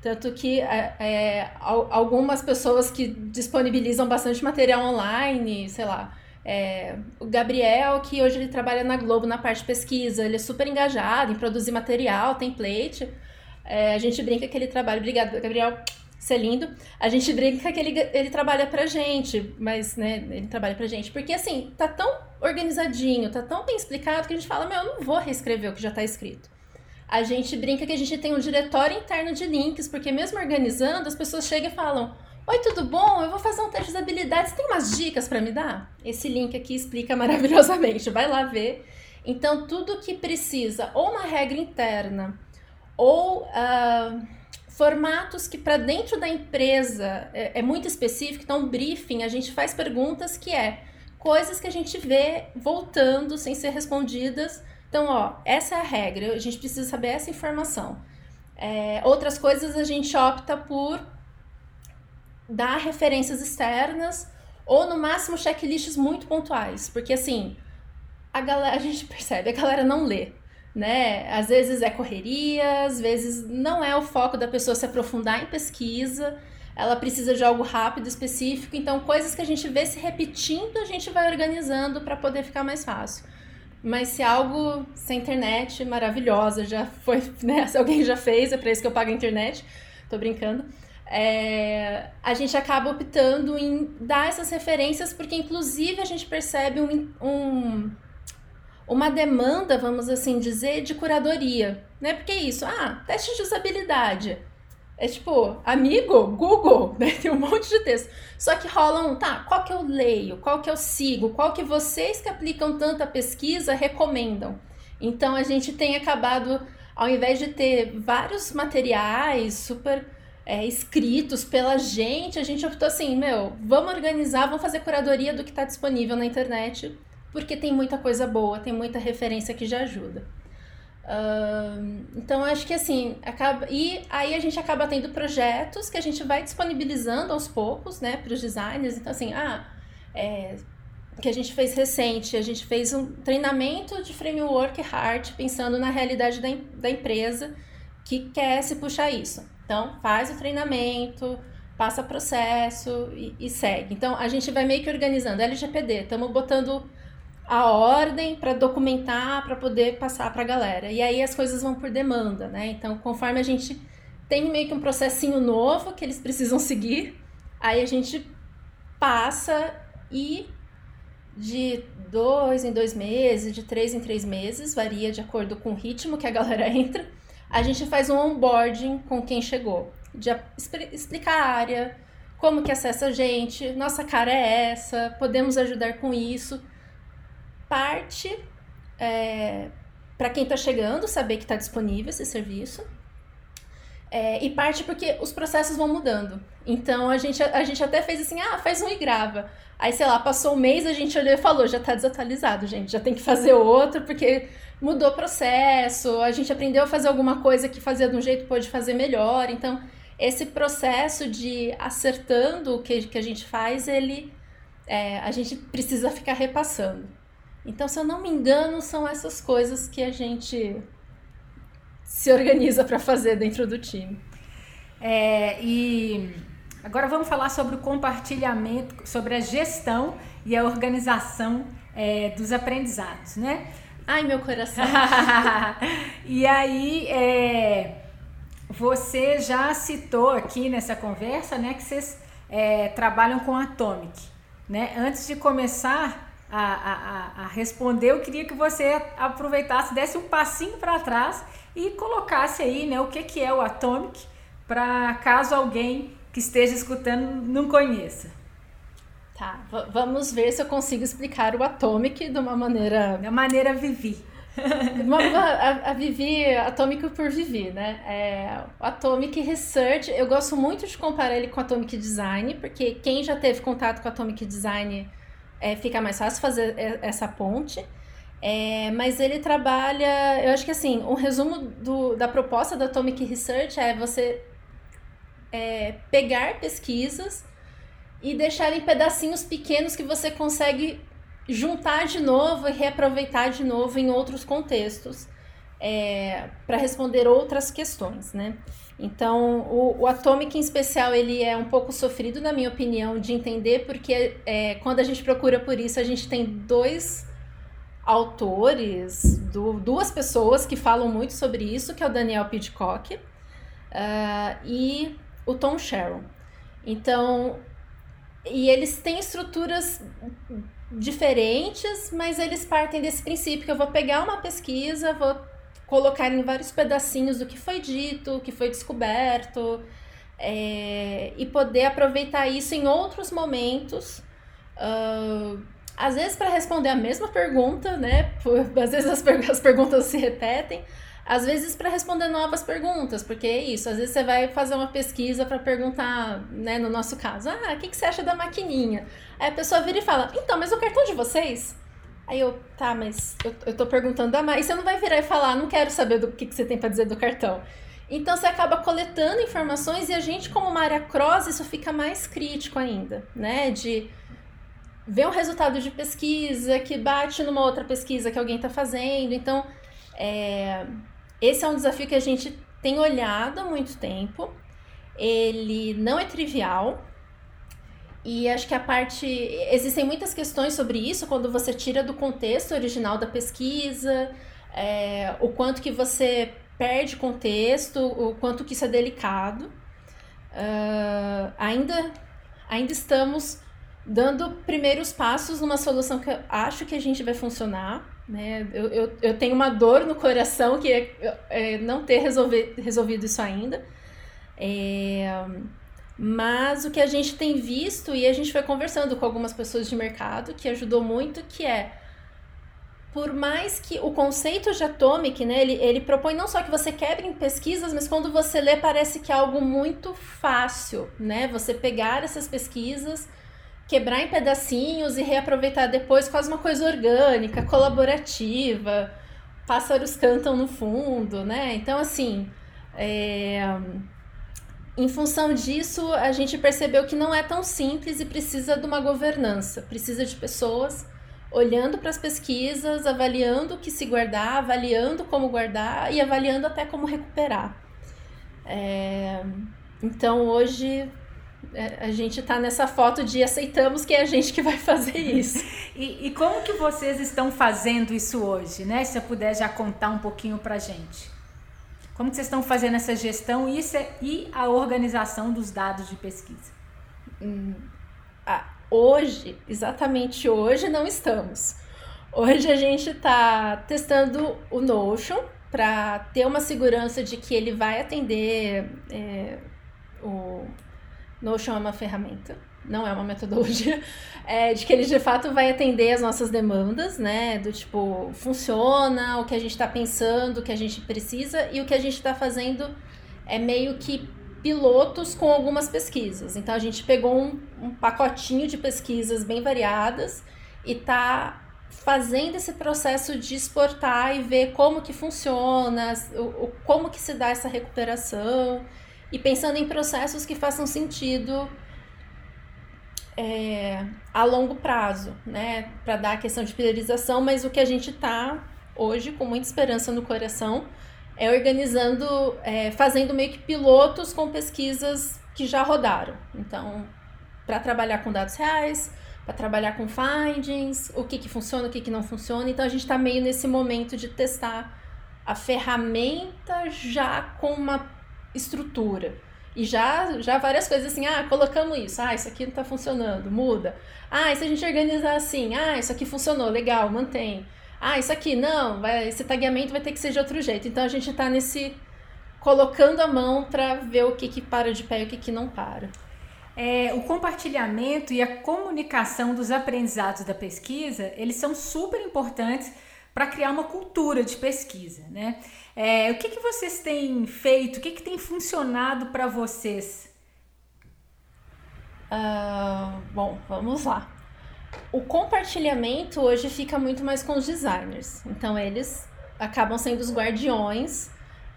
Tanto que é, é, algumas pessoas que disponibilizam bastante material online, sei lá, é, o Gabriel, que hoje ele trabalha na Globo na parte de pesquisa, ele é super engajado em produzir material, template. É, a gente brinca que ele trabalha. Obrigado, Gabriel. É lindo. A gente brinca que ele, ele trabalha pra gente, mas, né, ele trabalha pra gente. Porque, assim, tá tão organizadinho, tá tão bem explicado que a gente fala, meu, eu não vou reescrever o que já tá escrito. A gente brinca que a gente tem um diretório interno de links, porque mesmo organizando, as pessoas chegam e falam, Oi, tudo bom? Eu vou fazer um teste de usabilidade. Você tem umas dicas para me dar? Esse link aqui explica maravilhosamente. Vai lá ver. Então, tudo que precisa, ou uma regra interna, ou... Uh, formatos que para dentro da empresa é, é, muito específico, então briefing, a gente faz perguntas que é coisas que a gente vê voltando sem ser respondidas. Então, ó, essa é a regra, a gente precisa saber essa informação. É, outras coisas a gente opta por dar referências externas ou no máximo checklists muito pontuais, porque assim, a galera, a gente percebe, a galera não lê né? Às vezes é correria, às vezes não é o foco da pessoa se aprofundar em pesquisa, ela precisa de algo rápido, específico, então coisas que a gente vê se repetindo, a gente vai organizando para poder ficar mais fácil. Mas se algo sem internet, maravilhosa, já foi, né? Se alguém já fez, é para isso que eu pago a internet, tô brincando. É, a gente acaba optando em dar essas referências, porque inclusive a gente percebe um, um uma demanda, vamos assim dizer, de curadoria, né? Porque é isso, ah, teste de usabilidade. É tipo, amigo, Google, né? Tem um monte de texto. Só que rolam, tá, qual que eu leio, qual que eu sigo, qual que vocês que aplicam tanta pesquisa recomendam. Então a gente tem acabado, ao invés de ter vários materiais super é, escritos pela gente, a gente optou assim, meu, vamos organizar, vamos fazer curadoria do que está disponível na internet porque tem muita coisa boa, tem muita referência que já ajuda. Uh, então acho que assim acaba e aí a gente acaba tendo projetos que a gente vai disponibilizando aos poucos, né, para os designers. Então assim, ah, é, que a gente fez recente, a gente fez um treinamento de framework hard pensando na realidade da, da empresa que quer se puxar isso. Então faz o treinamento, passa processo e, e segue. Então a gente vai meio que organizando LGPD, estamos botando a ordem para documentar, para poder passar para a galera. E aí as coisas vão por demanda, né? Então, conforme a gente tem meio que um processinho novo que eles precisam seguir, aí a gente passa e de dois em dois meses, de três em três meses, varia de acordo com o ritmo que a galera entra, a gente faz um onboarding com quem chegou, de explicar a área, como que acessa a gente, nossa cara é essa, podemos ajudar com isso parte é, para quem está chegando saber que está disponível esse serviço. É, e parte porque os processos vão mudando. Então a gente, a gente até fez assim, ah, faz um e grava. Aí, sei lá, passou um mês, a gente olhou e falou, já está desatualizado, gente, já tem que fazer outro, porque mudou o processo, a gente aprendeu a fazer alguma coisa que fazia de um jeito pode fazer melhor. Então, esse processo de acertando o que, que a gente faz, ele é, a gente precisa ficar repassando. Então, se eu não me engano, são essas coisas que a gente se organiza para fazer dentro do time. É, e agora vamos falar sobre o compartilhamento, sobre a gestão e a organização é, dos aprendizados, né? Ai, meu coração! e aí, é, você já citou aqui nessa conversa, né, que vocês é, trabalham com Atomic, né? Antes de começar a, a, a responder, eu queria que você aproveitasse, desse um passinho para trás e colocasse aí né, o que, que é o Atomic, para caso alguém que esteja escutando não conheça. Tá, vamos ver se eu consigo explicar o Atomic de uma maneira. Da maneira Vivi. a, a Vivi, Atomic por Vivi, né? É, o Atomic Research, eu gosto muito de comparar ele com o Atomic Design, porque quem já teve contato com o Atomic Design é, fica mais fácil fazer essa ponte. É, mas ele trabalha, eu acho que assim, um resumo do, da proposta da Atomic Research é você é, pegar pesquisas e deixar em pedacinhos pequenos que você consegue juntar de novo e reaproveitar de novo em outros contextos é, para responder outras questões, né? Então, o, o Atomic em especial, ele é um pouco sofrido, na minha opinião, de entender, porque é, quando a gente procura por isso, a gente tem dois autores, do, duas pessoas que falam muito sobre isso, que é o Daniel Pidcock uh, e o Tom Sherrill. Então, e eles têm estruturas diferentes, mas eles partem desse princípio que eu vou pegar uma pesquisa, vou colocar em vários pedacinhos do que foi dito, o que foi descoberto, é, e poder aproveitar isso em outros momentos. Uh, às vezes para responder a mesma pergunta, né? às vezes as, per as perguntas se repetem, às vezes para responder novas perguntas, porque é isso, às vezes você vai fazer uma pesquisa para perguntar, né, no nosso caso, ah, o que, que você acha da maquininha? Aí a pessoa vira e fala, então, mas o cartão de vocês? Aí eu, tá, mas eu, eu tô perguntando a mais. E você não vai virar e falar, não quero saber do que, que você tem para dizer do cartão. Então você acaba coletando informações e a gente, como uma área cross, isso fica mais crítico ainda, né? De ver um resultado de pesquisa que bate numa outra pesquisa que alguém está fazendo. Então, é, esse é um desafio que a gente tem olhado há muito tempo. Ele não é trivial, e acho que a parte. Existem muitas questões sobre isso quando você tira do contexto original da pesquisa, é, o quanto que você perde contexto, o quanto que isso é delicado. Uh, ainda, ainda estamos dando primeiros passos numa solução que eu acho que a gente vai funcionar. Né? Eu, eu, eu tenho uma dor no coração que é, é não ter resolver, resolvido isso ainda. É, mas o que a gente tem visto, e a gente foi conversando com algumas pessoas de mercado, que ajudou muito, que é por mais que o conceito de Atomic, né, ele, ele propõe não só que você quebre em pesquisas, mas quando você lê parece que é algo muito fácil, né? Você pegar essas pesquisas, quebrar em pedacinhos e reaproveitar depois quase uma coisa orgânica, colaborativa, pássaros cantam no fundo, né? Então, assim, é em função disso, a gente percebeu que não é tão simples e precisa de uma governança, precisa de pessoas olhando para as pesquisas, avaliando o que se guardar, avaliando como guardar e avaliando até como recuperar. É... Então hoje é, a gente está nessa foto de aceitamos que é a gente que vai fazer isso. e, e, como que vocês estão fazendo isso hoje, né? Se você puder já contar um pouquinho para gente. Como que vocês estão fazendo essa gestão e, e a organização dos dados de pesquisa? Hum, ah, hoje, exatamente hoje, não estamos. Hoje a gente está testando o Notion para ter uma segurança de que ele vai atender. É, o Notion é uma ferramenta não é uma metodologia, é, de que ele de fato vai atender as nossas demandas, né? Do tipo, funciona, o que a gente está pensando, o que a gente precisa, e o que a gente está fazendo é meio que pilotos com algumas pesquisas. Então a gente pegou um, um pacotinho de pesquisas bem variadas e tá fazendo esse processo de exportar e ver como que funciona, o, o, como que se dá essa recuperação e pensando em processos que façam sentido é, a longo prazo, né? Para dar a questão de priorização, mas o que a gente está hoje com muita esperança no coração é organizando, é, fazendo meio que pilotos com pesquisas que já rodaram. Então, para trabalhar com dados reais, para trabalhar com findings, o que, que funciona, o que, que não funciona. Então, a gente está meio nesse momento de testar a ferramenta já com uma estrutura. E já, já várias coisas assim, ah, colocamos isso, ah, isso aqui não tá funcionando, muda. Ah, e se a gente organizar assim, ah, isso aqui funcionou, legal, mantém. Ah, isso aqui, não, vai, esse tagueamento vai ter que ser de outro jeito. Então a gente tá nesse. colocando a mão para ver o que, que para de pé e o que, que não para. É, o compartilhamento e a comunicação dos aprendizados da pesquisa, eles são super importantes para criar uma cultura de pesquisa, né? É, o que, que vocês têm feito? O que, que tem funcionado para vocês? Uh, bom, vamos lá. O compartilhamento hoje fica muito mais com os designers. Então, eles acabam sendo os guardiões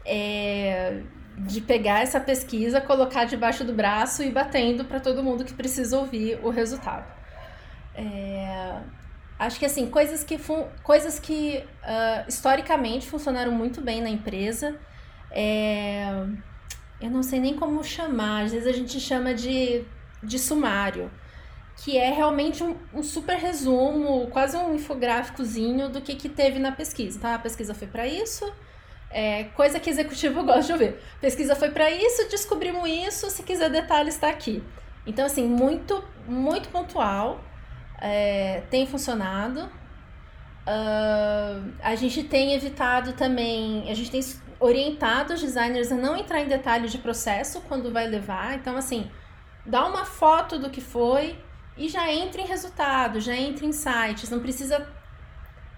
é, de pegar essa pesquisa, colocar debaixo do braço e batendo para todo mundo que precisa ouvir o resultado. É, acho que assim, coisas que, coisas que uh, historicamente funcionaram muito bem na empresa. É, eu não sei nem como chamar, às vezes a gente chama de, de sumário, que é realmente um, um super resumo, quase um infográficozinho do que, que teve na pesquisa. Tá? A pesquisa foi para isso, é, coisa que executivo gosta de ouvir. Pesquisa foi para isso, descobrimos isso, se quiser detalhes está aqui. Então, assim, muito, muito pontual é, tem funcionado. Uh, a gente tem evitado também, a gente tem orientado os designers a não entrar em detalhes de processo quando vai levar. Então, assim, dá uma foto do que foi e já entra em resultado, já entra em sites. Não precisa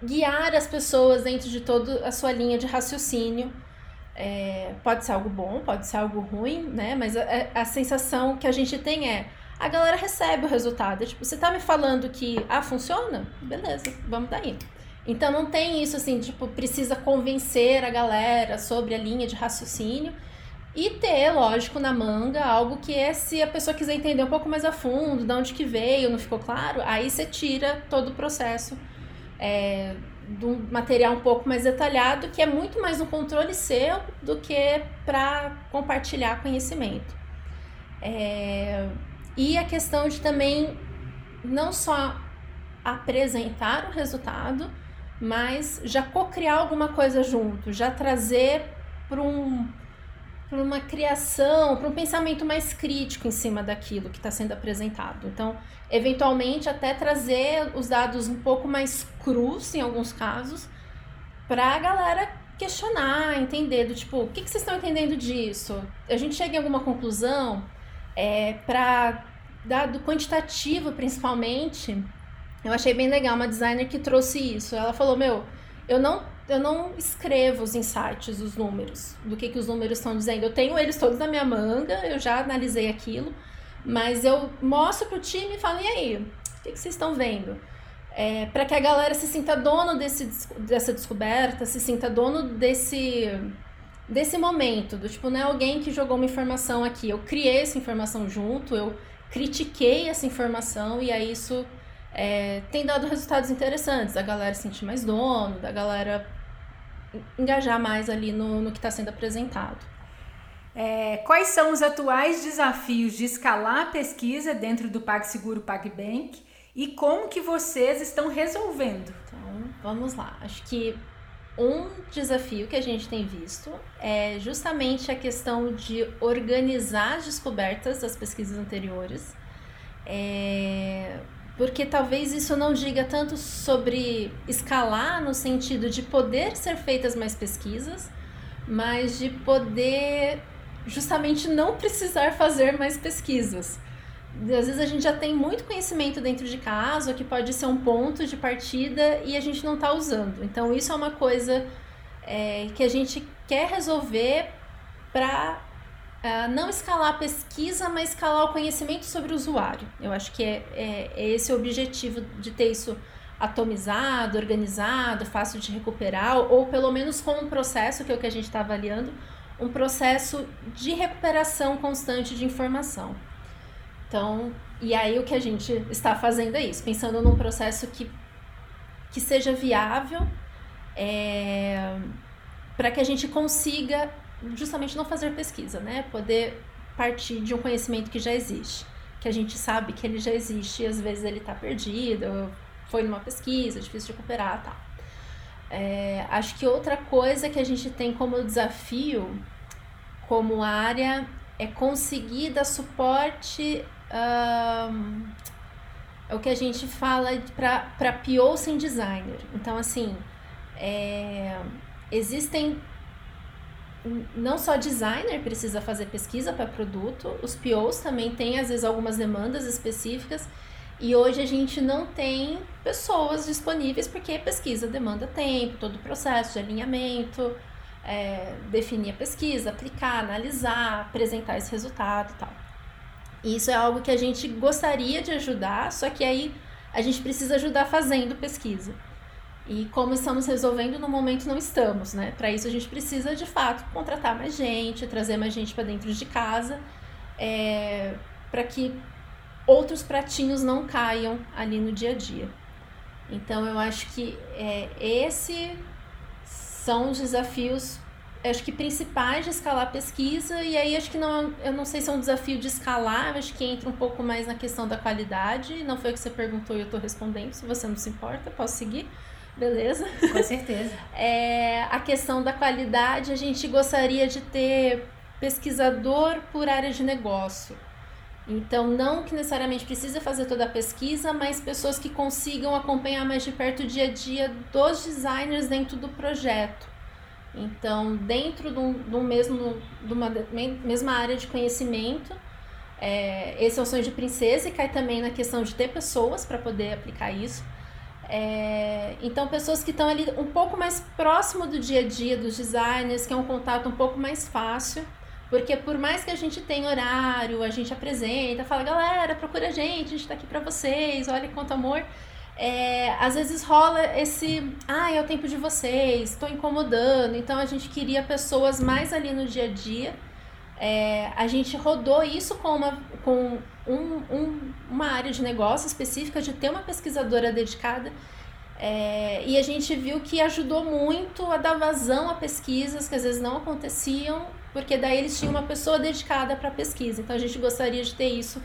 guiar as pessoas dentro de toda a sua linha de raciocínio. É, pode ser algo bom, pode ser algo ruim, né? Mas a, a sensação que a gente tem é a galera recebe o resultado. Tipo, você tá me falando que, ah, funciona? Beleza, vamos daí. Então não tem isso assim, tipo, precisa convencer a galera sobre a linha de raciocínio e ter, lógico, na manga algo que é se a pessoa quiser entender um pouco mais a fundo, de onde que veio, não ficou claro, aí você tira todo o processo é, do material um pouco mais detalhado, que é muito mais um controle seu do que para compartilhar conhecimento. É, e a questão de também não só apresentar o resultado, mas já co-criar alguma coisa junto, já trazer para um, uma criação, para um pensamento mais crítico em cima daquilo que está sendo apresentado. Então, eventualmente, até trazer os dados um pouco mais crus, em alguns casos, para a galera questionar, entender do tipo, o que, que vocês estão entendendo disso? A gente chega em alguma conclusão? É, para dado quantitativo, principalmente, eu achei bem legal uma designer que trouxe isso. Ela falou: Meu, eu não, eu não escrevo os insights, os números, do que, que os números estão dizendo. Eu tenho eles todos na minha manga, eu já analisei aquilo, mas eu mostro pro time e falo: E aí, o que, que vocês estão vendo? É, para que a galera se sinta dono desse, dessa descoberta, se sinta dono desse desse momento, do tipo, não é alguém que jogou uma informação aqui, eu criei essa informação junto, eu critiquei essa informação e aí isso é, tem dado resultados interessantes, da galera se sentir mais dono, da galera engajar mais ali no, no que está sendo apresentado. É, quais são os atuais desafios de escalar a pesquisa dentro do PagSeguro PagBank e como que vocês estão resolvendo? Então, vamos lá. Acho que um desafio que a gente tem visto é justamente a questão de organizar as descobertas das pesquisas anteriores, é, porque talvez isso não diga tanto sobre escalar no sentido de poder ser feitas mais pesquisas, mas de poder justamente não precisar fazer mais pesquisas às vezes a gente já tem muito conhecimento dentro de casa, que pode ser um ponto de partida e a gente não está usando. Então, isso é uma coisa é, que a gente quer resolver para é, não escalar a pesquisa, mas escalar o conhecimento sobre o usuário. Eu acho que é, é, é esse o objetivo de ter isso atomizado, organizado, fácil de recuperar, ou pelo menos com um processo, que é o que a gente está avaliando, um processo de recuperação constante de informação. Então, e aí o que a gente está fazendo é isso, pensando num processo que, que seja viável, é, para que a gente consiga justamente não fazer pesquisa, né? Poder partir de um conhecimento que já existe, que a gente sabe que ele já existe e às vezes ele está perdido, foi numa pesquisa, difícil de recuperar, tal. É, acho que outra coisa que a gente tem como desafio, como área, é conseguir dar suporte. Um, é o que a gente fala para PO sem designer. Então, assim, é, existem. Não só designer precisa fazer pesquisa para produto, os POs também têm, às vezes, algumas demandas específicas. E hoje a gente não tem pessoas disponíveis porque pesquisa demanda tempo, todo o processo de alinhamento, é, definir a pesquisa, aplicar, analisar, apresentar esse resultado e tal. E isso é algo que a gente gostaria de ajudar, só que aí a gente precisa ajudar fazendo pesquisa. E como estamos resolvendo, no momento não estamos, né? Para isso a gente precisa de fato contratar mais gente, trazer mais gente para dentro de casa, é, para que outros pratinhos não caiam ali no dia a dia. Então eu acho que é, esse são os desafios acho que principais de escalar a pesquisa e aí acho que não eu não sei se é um desafio de escalar acho que entra um pouco mais na questão da qualidade. Não foi o que você perguntou e eu estou respondendo se você não se importa posso seguir? Beleza? Com certeza. É, a questão da qualidade a gente gostaria de ter pesquisador por área de negócio. Então, não que necessariamente precisa fazer toda a pesquisa, mas pessoas que consigam acompanhar mais de perto o dia a dia dos designers dentro do projeto. Então, dentro de, de, um mesmo, de uma mesma área de conhecimento, é, esse é o sonho de princesa e cai também na questão de ter pessoas para poder aplicar isso. É, então, pessoas que estão ali um pouco mais próximo do dia a dia dos designers, que é um contato um pouco mais fácil porque por mais que a gente tenha horário, a gente apresenta, fala, galera, procura a gente, a gente tá aqui pra vocês, olha quanto amor. É, às vezes rola esse, ah, é o tempo de vocês, estou incomodando. Então a gente queria pessoas mais ali no dia a dia. É, a gente rodou isso com, uma, com um, um, uma área de negócio específica, de ter uma pesquisadora dedicada. É, e a gente viu que ajudou muito a dar vazão a pesquisas que às vezes não aconteciam porque daí eles tinham uma pessoa dedicada para pesquisa. Então a gente gostaria de ter isso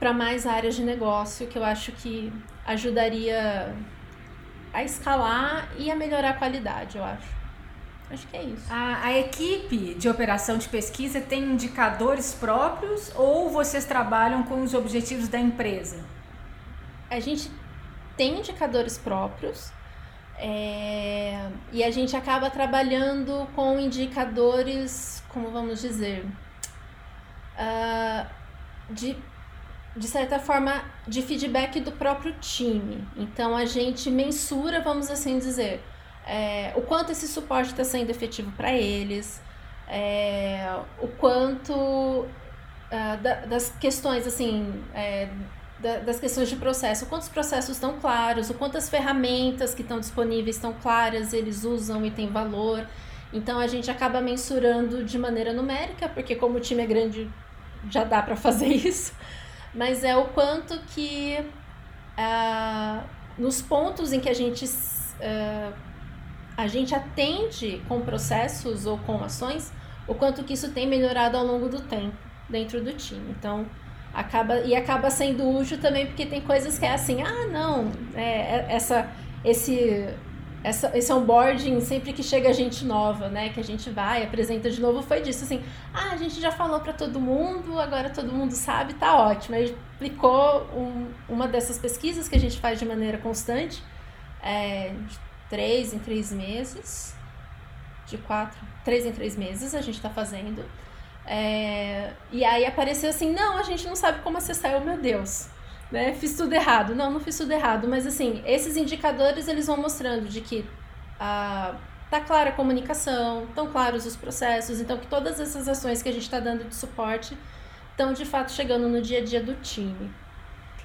para mais áreas de negócio, que eu acho que ajudaria a escalar e a melhorar a qualidade, eu acho. Acho que é isso. A, a, equipe de operação de pesquisa tem indicadores próprios ou vocês trabalham com os objetivos da empresa? A gente tem indicadores próprios, é, e a gente acaba trabalhando com indicadores, como vamos dizer, uh, de, de certa forma, de feedback do próprio time. Então a gente mensura, vamos assim dizer, é, o quanto esse suporte está sendo efetivo para eles, é, o quanto uh, da, das questões assim é, da, das questões de processo, quantos processos estão claros, o quantas ferramentas que estão disponíveis estão claras, eles usam e têm valor. Então a gente acaba mensurando de maneira numérica, porque como o time é grande, já dá para fazer isso. Mas é o quanto que uh, nos pontos em que a gente uh, a gente atende com processos ou com ações, o quanto que isso tem melhorado ao longo do tempo dentro do time. Então acaba e acaba sendo útil também porque tem coisas que é assim ah não é, é, essa esse essa, esse onboarding sempre que chega gente nova né que a gente vai apresenta de novo foi disso assim ah a gente já falou para todo mundo agora todo mundo sabe tá ótimo. Aí explicou um, uma dessas pesquisas que a gente faz de maneira constante é, de três em três meses de quatro três em três meses a gente está fazendo é, e aí apareceu assim, não, a gente não sabe como acessar, eu, meu Deus, né? Fiz tudo errado. Não, não fiz tudo errado, mas assim, esses indicadores eles vão mostrando de que ah, tá clara a comunicação, estão claros os processos, então que todas essas ações que a gente está dando de suporte estão de fato chegando no dia a dia do time.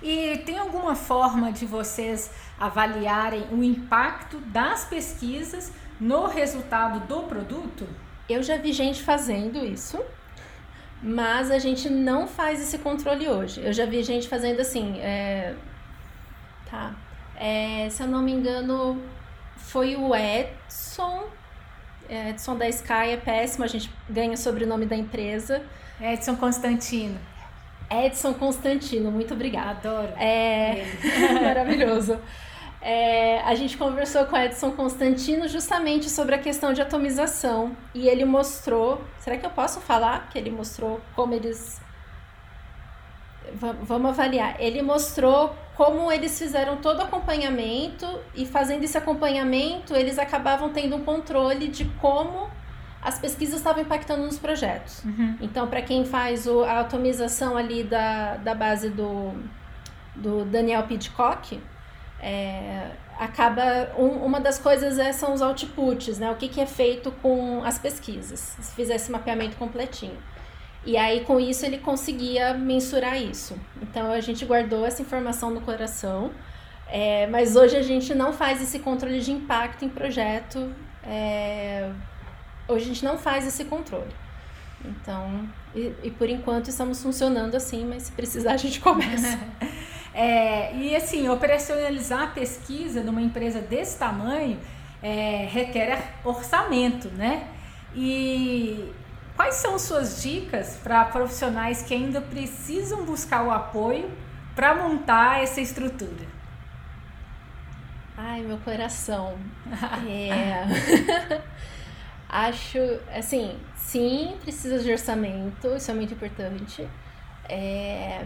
E tem alguma forma de vocês avaliarem o impacto das pesquisas no resultado do produto? Eu já vi gente fazendo isso, mas a gente não faz esse controle hoje. Eu já vi gente fazendo assim, é... tá. É, se eu não me engano, foi o Edson. É, Edson da Sky é péssimo, a gente ganha o sobrenome da empresa. Edson Constantino. Edson Constantino, muito obrigada. Adoro. É maravilhoso. É, a gente conversou com Edson Constantino justamente sobre a questão de atomização e ele mostrou. Será que eu posso falar que ele mostrou como eles. V vamos avaliar. Ele mostrou como eles fizeram todo o acompanhamento e fazendo esse acompanhamento eles acabavam tendo um controle de como as pesquisas estavam impactando nos projetos. Uhum. Então, para quem faz o, a atomização ali da, da base do, do Daniel Pidcock, é, acaba um, uma das coisas é, são os outputs, né? O que, que é feito com as pesquisas, se fizer esse mapeamento completinho. E aí com isso ele conseguia mensurar isso. Então a gente guardou essa informação no coração, é, mas hoje a gente não faz esse controle de impacto em projeto. É, hoje a gente não faz esse controle. Então, e, e por enquanto estamos funcionando assim, mas se precisar a gente começa. É, e assim, operacionalizar a pesquisa numa empresa desse tamanho é, requer orçamento, né? E quais são suas dicas para profissionais que ainda precisam buscar o apoio para montar essa estrutura? Ai, meu coração. É... Acho, assim, sim, precisa de orçamento, isso é muito importante. É,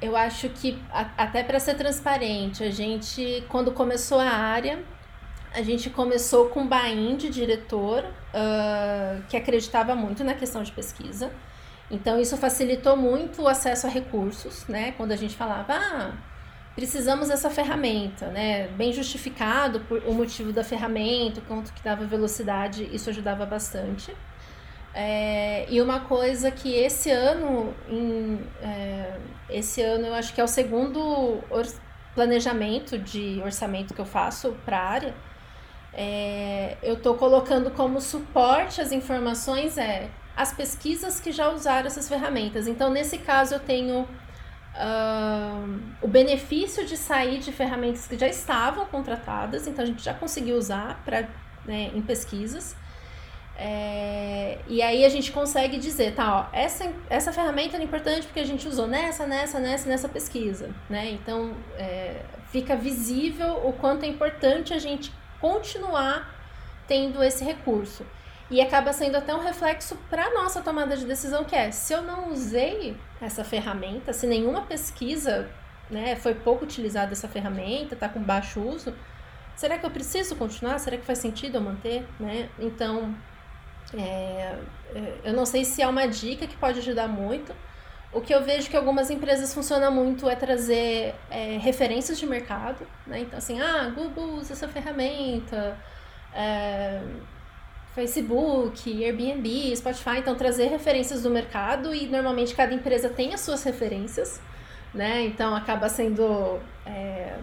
eu acho que, até para ser transparente, a gente, quando começou a área, a gente começou com um Bain de diretor uh, que acreditava muito na questão de pesquisa. Então, isso facilitou muito o acesso a recursos, né? Quando a gente falava, ah, precisamos dessa ferramenta, né? Bem justificado por o motivo da ferramenta, quanto que dava velocidade, isso ajudava bastante. É, e uma coisa que esse ano, em, é, esse ano eu acho que é o segundo planejamento de orçamento que eu faço para a área, é, eu estou colocando como suporte as informações é as pesquisas que já usaram essas ferramentas. Então, nesse caso, eu tenho uh, o benefício de sair de ferramentas que já estavam contratadas, então a gente já conseguiu usar pra, né, em pesquisas. É, e aí a gente consegue dizer, tá, ó, essa, essa ferramenta é importante porque a gente usou nessa, nessa, nessa, nessa pesquisa, né? Então é, fica visível o quanto é importante a gente continuar tendo esse recurso. E acaba sendo até um reflexo para nossa tomada de decisão, que é, se eu não usei essa ferramenta, se nenhuma pesquisa, né, foi pouco utilizada essa ferramenta, está com baixo uso, será que eu preciso continuar? Será que faz sentido eu manter, né? Então, é, é, eu não sei se é uma dica que pode ajudar muito. O que eu vejo que algumas empresas funcionam muito é trazer é, referências de mercado, né? Então, assim, ah, Google usa essa ferramenta, é, Facebook, Airbnb, Spotify, então trazer referências do mercado e normalmente cada empresa tem as suas referências, né? Então acaba sendo é,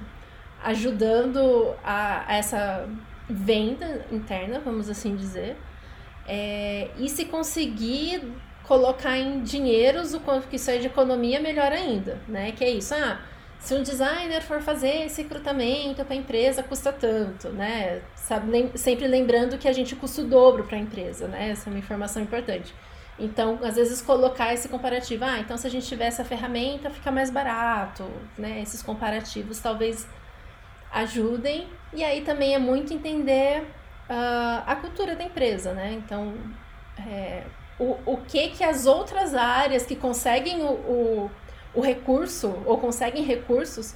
ajudando a, a essa venda interna, vamos assim dizer. É, e se conseguir colocar em dinheiros o quanto que isso é de economia, melhor ainda, né? Que é isso, ah, se um designer for fazer esse recrutamento para a empresa, custa tanto, né? Sabe, lem sempre lembrando que a gente custa o dobro para a empresa, né? Essa é uma informação importante. Então, às vezes, colocar esse comparativo, ah, então se a gente tiver essa ferramenta, fica mais barato, né? Esses comparativos talvez ajudem. E aí também é muito entender uh, a cultura da empresa, né? Então, é, o, o que que as outras áreas que conseguem o, o, o recurso ou conseguem recursos,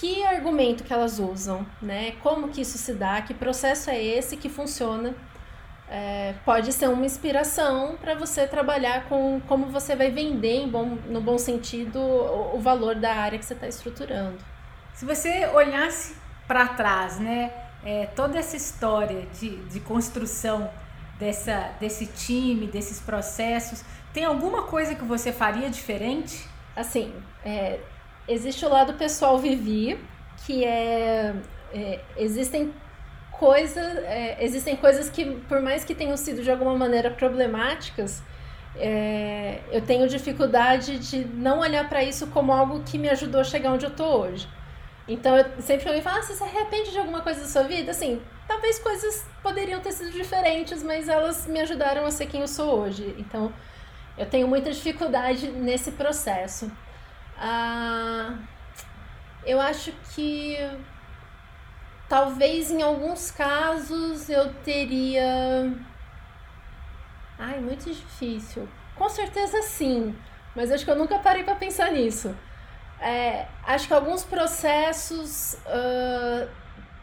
que argumento que elas usam, né? Como que isso se dá, que processo é esse que funciona é, pode ser uma inspiração para você trabalhar com como você vai vender bom, no bom sentido o, o valor da área que você está estruturando. Se você olhasse para trás, né, é, toda essa história de, de construção dessa, desse time, desses processos, tem alguma coisa que você faria diferente? Assim, é, existe o lado pessoal Vivi, que é, é existem coisas, é, existem coisas que, por mais que tenham sido de alguma maneira problemáticas, é, eu tenho dificuldade de não olhar para isso como algo que me ajudou a chegar onde eu tô hoje. Então, eu, sempre que alguém fala, ah, você se arrepende de alguma coisa da sua vida? Assim, talvez coisas poderiam ter sido diferentes, mas elas me ajudaram a ser quem eu sou hoje. Então, eu tenho muita dificuldade nesse processo. Ah, eu acho que talvez em alguns casos eu teria. Ai, muito difícil. Com certeza sim, mas acho que eu nunca parei para pensar nisso. É, acho que alguns processos uh,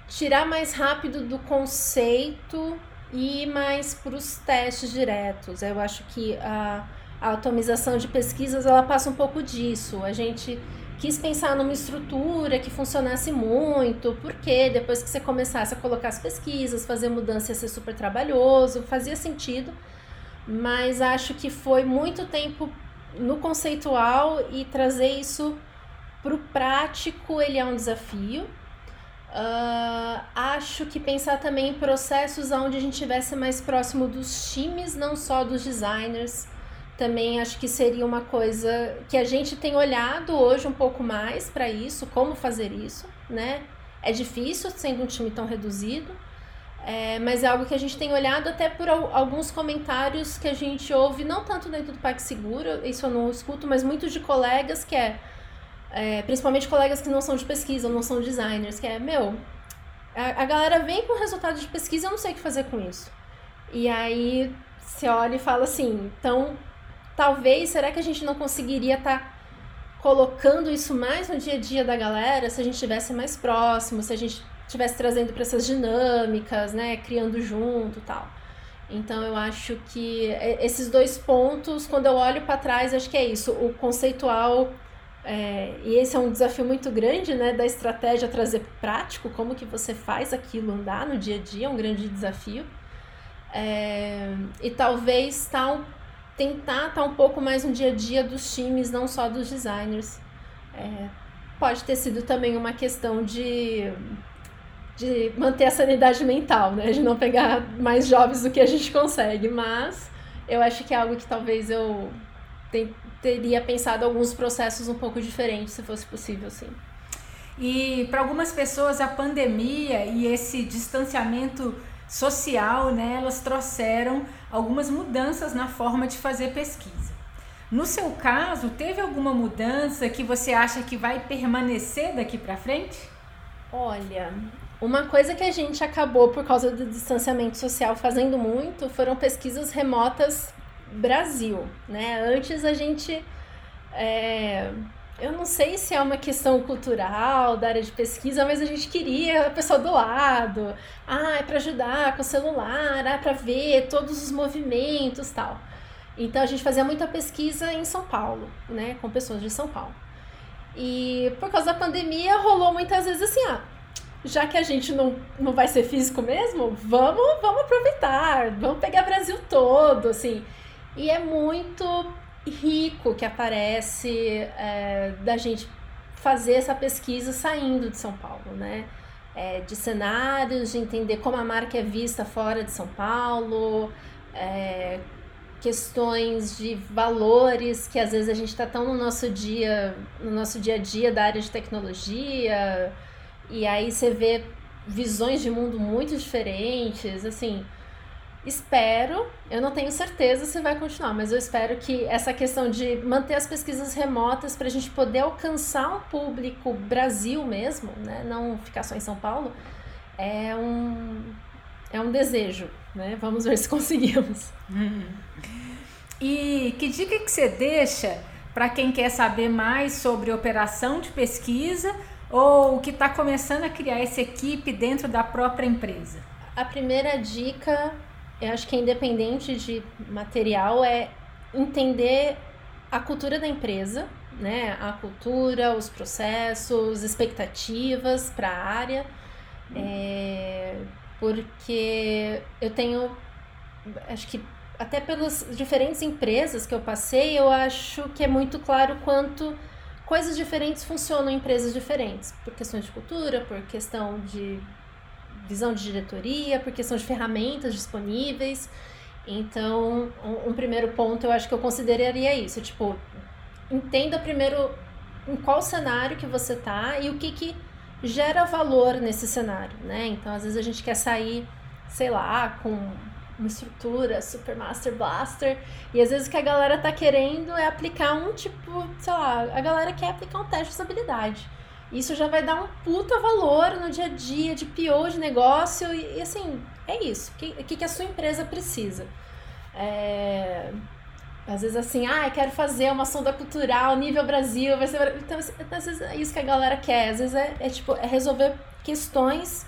tirar mais rápido do conceito e ir mais para os testes diretos. Eu acho que a, a atomização de pesquisas ela passa um pouco disso. A gente quis pensar numa estrutura que funcionasse muito, porque depois que você começasse a colocar as pesquisas, fazer mudança ia ser super trabalhoso, fazia sentido, mas acho que foi muito tempo no conceitual e trazer isso para o prático ele é um desafio. Uh, acho que pensar também em processos onde a gente estivesse mais próximo dos times, não só dos designers, também acho que seria uma coisa que a gente tem olhado hoje um pouco mais para isso, como fazer isso, né? É difícil sendo um time tão reduzido, é, mas é algo que a gente tem olhado até por alguns comentários que a gente ouve, não tanto dentro do PagSeguro, isso eu não escuto, mas muitos de colegas que é, é, principalmente colegas que não são de pesquisa, não são designers, que é, meu, a, a galera vem com resultado de pesquisa, eu não sei o que fazer com isso. E aí você olha e fala assim, então talvez, será que a gente não conseguiria estar tá colocando isso mais no dia a dia da galera se a gente estivesse mais próximo, se a gente estivesse trazendo para essas dinâmicas, né, criando junto tal. Então eu acho que esses dois pontos, quando eu olho para trás, acho que é isso. O conceitual é, e esse é um desafio muito grande, né, da estratégia trazer prático, como que você faz aquilo andar no dia a dia, é um grande desafio. É, e talvez um tentar estar tá um pouco mais no dia a dia dos times, não só dos designers. É, pode ter sido também uma questão de, de manter a sanidade mental, né? De não pegar mais jovens do que a gente consegue, mas eu acho que é algo que talvez eu teria pensado alguns processos um pouco diferentes, se fosse possível, sim. E para algumas pessoas a pandemia e esse distanciamento social, né, elas trouxeram algumas mudanças na forma de fazer pesquisa. No seu caso, teve alguma mudança que você acha que vai permanecer daqui para frente? Olha, uma coisa que a gente acabou por causa do distanciamento social fazendo muito foram pesquisas remotas Brasil, né? Antes a gente é, eu não sei se é uma questão cultural da área de pesquisa, mas a gente queria a pessoa do lado. Ah, é para ajudar com o celular, ah, para ver todos os movimentos tal. Então a gente fazia muita pesquisa em São Paulo, né, com pessoas de São Paulo. E por causa da pandemia rolou muitas vezes assim, ah, já que a gente não, não vai ser físico mesmo, vamos, vamos aproveitar, vamos pegar Brasil todo, assim. E é muito rico que aparece é, da gente fazer essa pesquisa saindo de São Paulo, né? É, de cenários, de entender como a marca é vista fora de São Paulo, é, questões de valores que às vezes a gente está tão no nosso dia, no nosso dia a dia da área de tecnologia, e aí você vê visões de mundo muito diferentes, assim, Espero, eu não tenho certeza se vai continuar, mas eu espero que essa questão de manter as pesquisas remotas para a gente poder alcançar um público Brasil mesmo, né? não ficar só em São Paulo, é um, é um desejo. Né? Vamos ver se conseguimos. Uhum. E que dica que você deixa para quem quer saber mais sobre operação de pesquisa ou que está começando a criar essa equipe dentro da própria empresa? A primeira dica eu acho que é independente de material é entender a cultura da empresa, né? A cultura, os processos, expectativas para a área. É, porque eu tenho, acho que até pelas diferentes empresas que eu passei, eu acho que é muito claro quanto coisas diferentes funcionam em empresas diferentes, por questões de cultura, por questão de visão de diretoria, por questão de ferramentas disponíveis. Então, um, um, primeiro ponto eu acho que eu consideraria isso, tipo, entenda primeiro em qual cenário que você tá e o que que gera valor nesse cenário, né? Então, às vezes a gente quer sair, sei lá, com uma estrutura super master blaster e às vezes o que a galera tá querendo é aplicar um tipo, sei lá, a galera quer aplicar um teste de usabilidade. Isso já vai dar um puta valor no dia a dia de PO de negócio e, e assim, é isso. O que, que a sua empresa precisa? É, às vezes assim, ah, eu quero fazer uma sonda cultural nível Brasil, vai ser... Então, assim, às vezes é isso que a galera quer. Às vezes é, é tipo, é resolver questões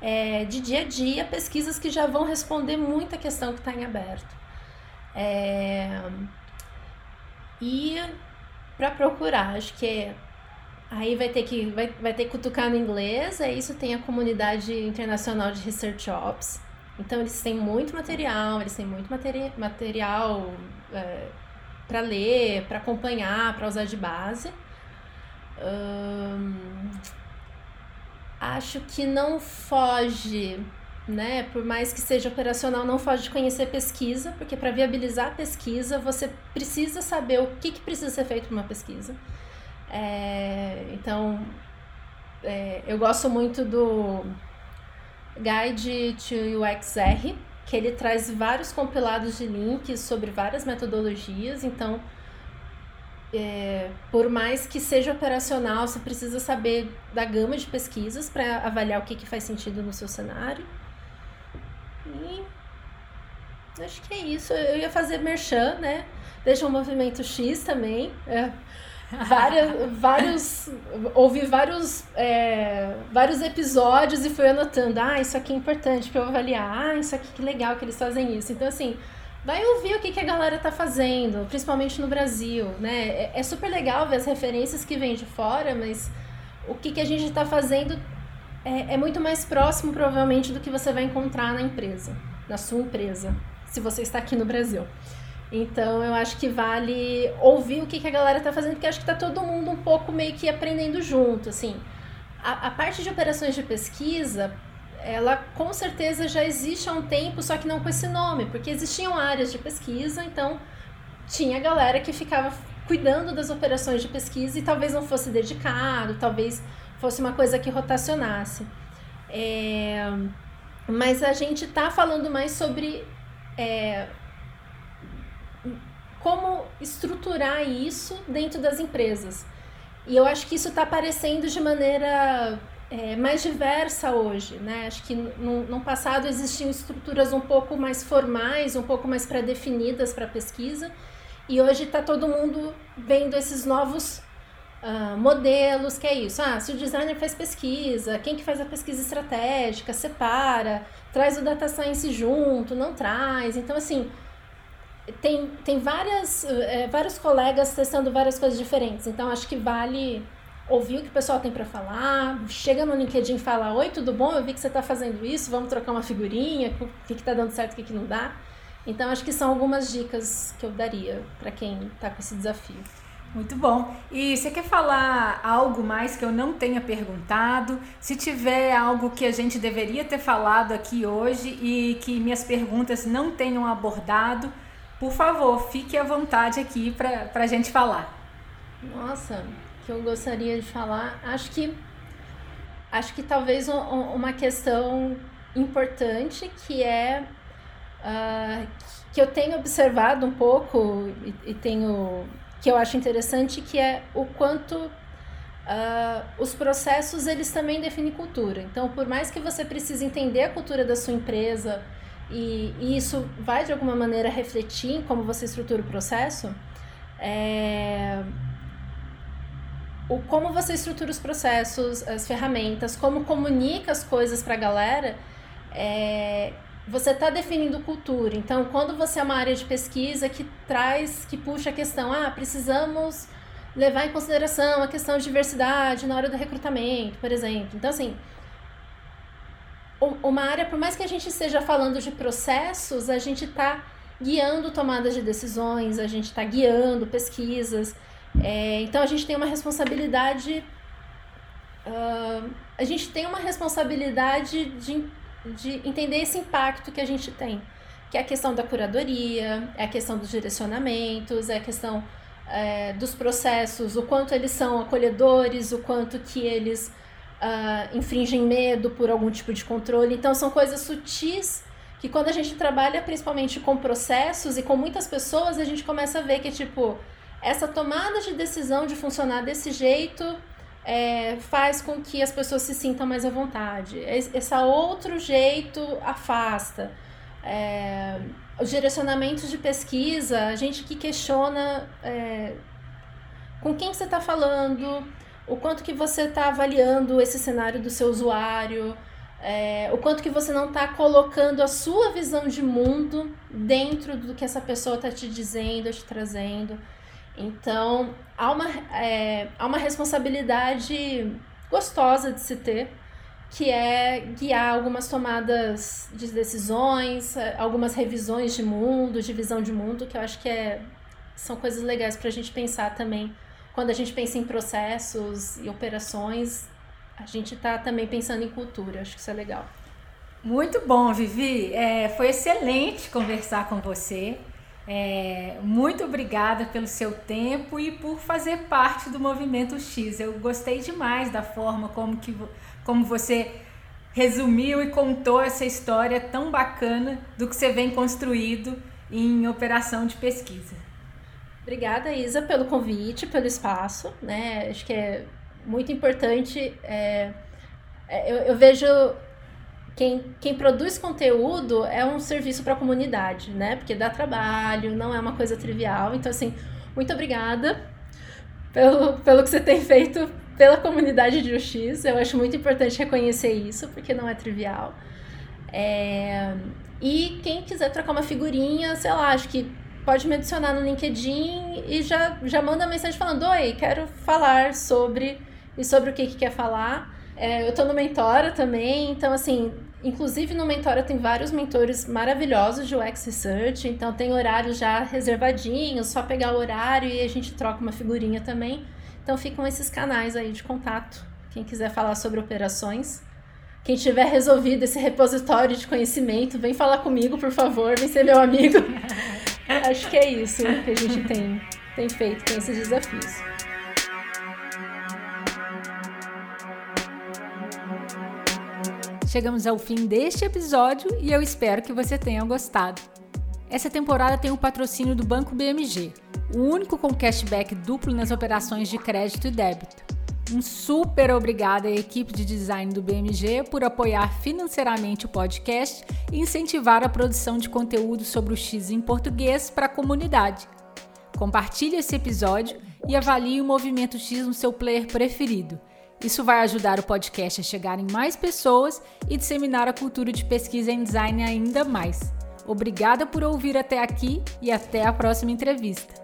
é, de dia a dia, pesquisas que já vão responder muita questão que está em aberto. É, e para procurar, acho que aí vai ter que vai, vai ter que cutucar no inglês, é isso tem a comunidade internacional de Research Ops. Então eles têm muito material, eles têm muito materi material é, para ler, para acompanhar, para usar de base. Hum, acho que não foge, né? Por mais que seja operacional, não foge de conhecer pesquisa, porque para viabilizar a pesquisa você precisa saber o que, que precisa ser feito para uma pesquisa. É, então, é, eu gosto muito do Guide to UXR, que ele traz vários compilados de links sobre várias metodologias. Então, é, por mais que seja operacional, você precisa saber da gama de pesquisas para avaliar o que, que faz sentido no seu cenário. E acho que é isso. Eu ia fazer merchan, né? Deixa o movimento X também. É, várias, vários, ouvi vários, é, vários episódios e fui anotando, ah, isso aqui é importante para eu avaliar, ah, isso aqui que legal que eles fazem isso. Então, assim, vai ouvir o que, que a galera tá fazendo, principalmente no Brasil, né? É, é super legal ver as referências que vêm de fora, mas o que, que a gente está fazendo é, é muito mais próximo, provavelmente, do que você vai encontrar na empresa, na sua empresa, se você está aqui no Brasil. Então eu acho que vale ouvir o que, que a galera tá fazendo, porque acho que tá todo mundo um pouco meio que aprendendo junto, assim. A, a parte de operações de pesquisa, ela com certeza já existe há um tempo, só que não com esse nome, porque existiam áreas de pesquisa, então tinha galera que ficava cuidando das operações de pesquisa e talvez não fosse dedicado, talvez fosse uma coisa que rotacionasse. É, mas a gente está falando mais sobre é, como estruturar isso dentro das empresas. E eu acho que isso está aparecendo de maneira é, mais diversa hoje, né? Acho que no, no, passado existiam estruturas um pouco mais formais, um pouco mais pré-definidas para pesquisa, e hoje está todo mundo vendo esses novos uh, modelos, que é isso. Ah, se o designer faz pesquisa, quem que faz a pesquisa estratégica, separa, traz o data science junto, não traz. Então, assim, tem, tem várias, é, vários colegas testando várias coisas diferentes. Então, acho que vale ouvir o que o pessoal tem para falar. Chega no LinkedIn e fala: Oi, tudo bom? Eu vi que você está fazendo isso, vamos trocar uma figurinha, o que está dando certo, o que, que não dá. Então, acho que são algumas dicas que eu daria para quem está com esse desafio. Muito bom. E você quer falar algo mais que eu não tenha perguntado? Se tiver algo que a gente deveria ter falado aqui hoje e que minhas perguntas não tenham abordado, por favor, fique à vontade aqui para a gente falar. Nossa, que eu gostaria de falar, acho que acho que talvez um, uma questão importante que é uh, que eu tenho observado um pouco e, e, tenho que eu acho interessante que é o quanto uh, os processos eles também definem cultura. Então, por mais que você precise entender a cultura da sua empresa e, e isso vai de alguma maneira refletir em como você estrutura o processo, é, o como você estrutura os processos, as ferramentas, como comunica as coisas para a galera, é, você está definindo cultura. Então, quando você é uma área de pesquisa que traz, que puxa a questão, ah, precisamos levar em consideração a questão de diversidade na hora do recrutamento, por exemplo. Então, assim, uma área, por mais que a gente esteja falando de processos, a gente está guiando tomadas de decisões, a gente está guiando pesquisas. É, então a gente tem uma responsabilidade. Uh, a gente tem uma responsabilidade de, de entender esse impacto que a gente tem, que é a questão da curadoria, é a questão dos direcionamentos, é a questão é, dos processos, o quanto eles são acolhedores, o quanto que eles uh, infringem medo por algum tipo de controle. Então, são coisas sutis que quando a gente trabalha principalmente com processos e com muitas pessoas, a gente começa a ver que, tipo, essa tomada de decisão de funcionar desse jeito é, faz com que as pessoas se sintam mais à vontade. Esse outro jeito afasta. É, os direcionamentos de pesquisa, a gente que questiona é, com quem você está falando, o quanto que você está avaliando esse cenário do seu usuário, é, o quanto que você não está colocando a sua visão de mundo dentro do que essa pessoa está te dizendo, te trazendo. Então, há uma, é, há uma responsabilidade gostosa de se ter, que é guiar algumas tomadas de decisões, algumas revisões de mundo, de visão de mundo, que eu acho que é, são coisas legais para a gente pensar também. Quando a gente pensa em processos e operações, a gente está também pensando em cultura, acho que isso é legal. Muito bom, Vivi. É, foi excelente conversar com você. É, muito obrigada pelo seu tempo e por fazer parte do Movimento X. Eu gostei demais da forma como, que, como você resumiu e contou essa história tão bacana do que você vem construído em operação de pesquisa. Obrigada, Isa, pelo convite, pelo espaço. Né? Acho que é muito importante. É, é eu, eu vejo quem, quem produz conteúdo é um serviço para a comunidade, né? Porque dá trabalho, não é uma coisa trivial. Então, assim, muito obrigada pelo, pelo que você tem feito pela comunidade de UX. Eu acho muito importante reconhecer isso, porque não é trivial. É... E quem quiser trocar uma figurinha, sei lá, acho que pode me adicionar no LinkedIn e já, já manda mensagem falando: Oi, quero falar sobre e sobre o que, que quer falar. É, eu tô no Mentora também, então assim, inclusive no Mentora tem vários mentores maravilhosos de UX Research, então tem horários já reservadinhos, só pegar o horário e a gente troca uma figurinha também. Então ficam esses canais aí de contato, quem quiser falar sobre operações. Quem tiver resolvido esse repositório de conhecimento, vem falar comigo, por favor, vem ser meu amigo. Acho que é isso que a gente tem, tem feito com esses desafios. Chegamos ao fim deste episódio e eu espero que você tenha gostado. Essa temporada tem o patrocínio do Banco BMG, o único com cashback duplo nas operações de crédito e débito. Um super obrigada à equipe de design do BMG por apoiar financeiramente o podcast e incentivar a produção de conteúdo sobre o X em português para a comunidade. Compartilhe esse episódio e avalie o Movimento X no seu player preferido. Isso vai ajudar o podcast a chegar em mais pessoas e disseminar a cultura de pesquisa em design ainda mais. Obrigada por ouvir até aqui e até a próxima entrevista.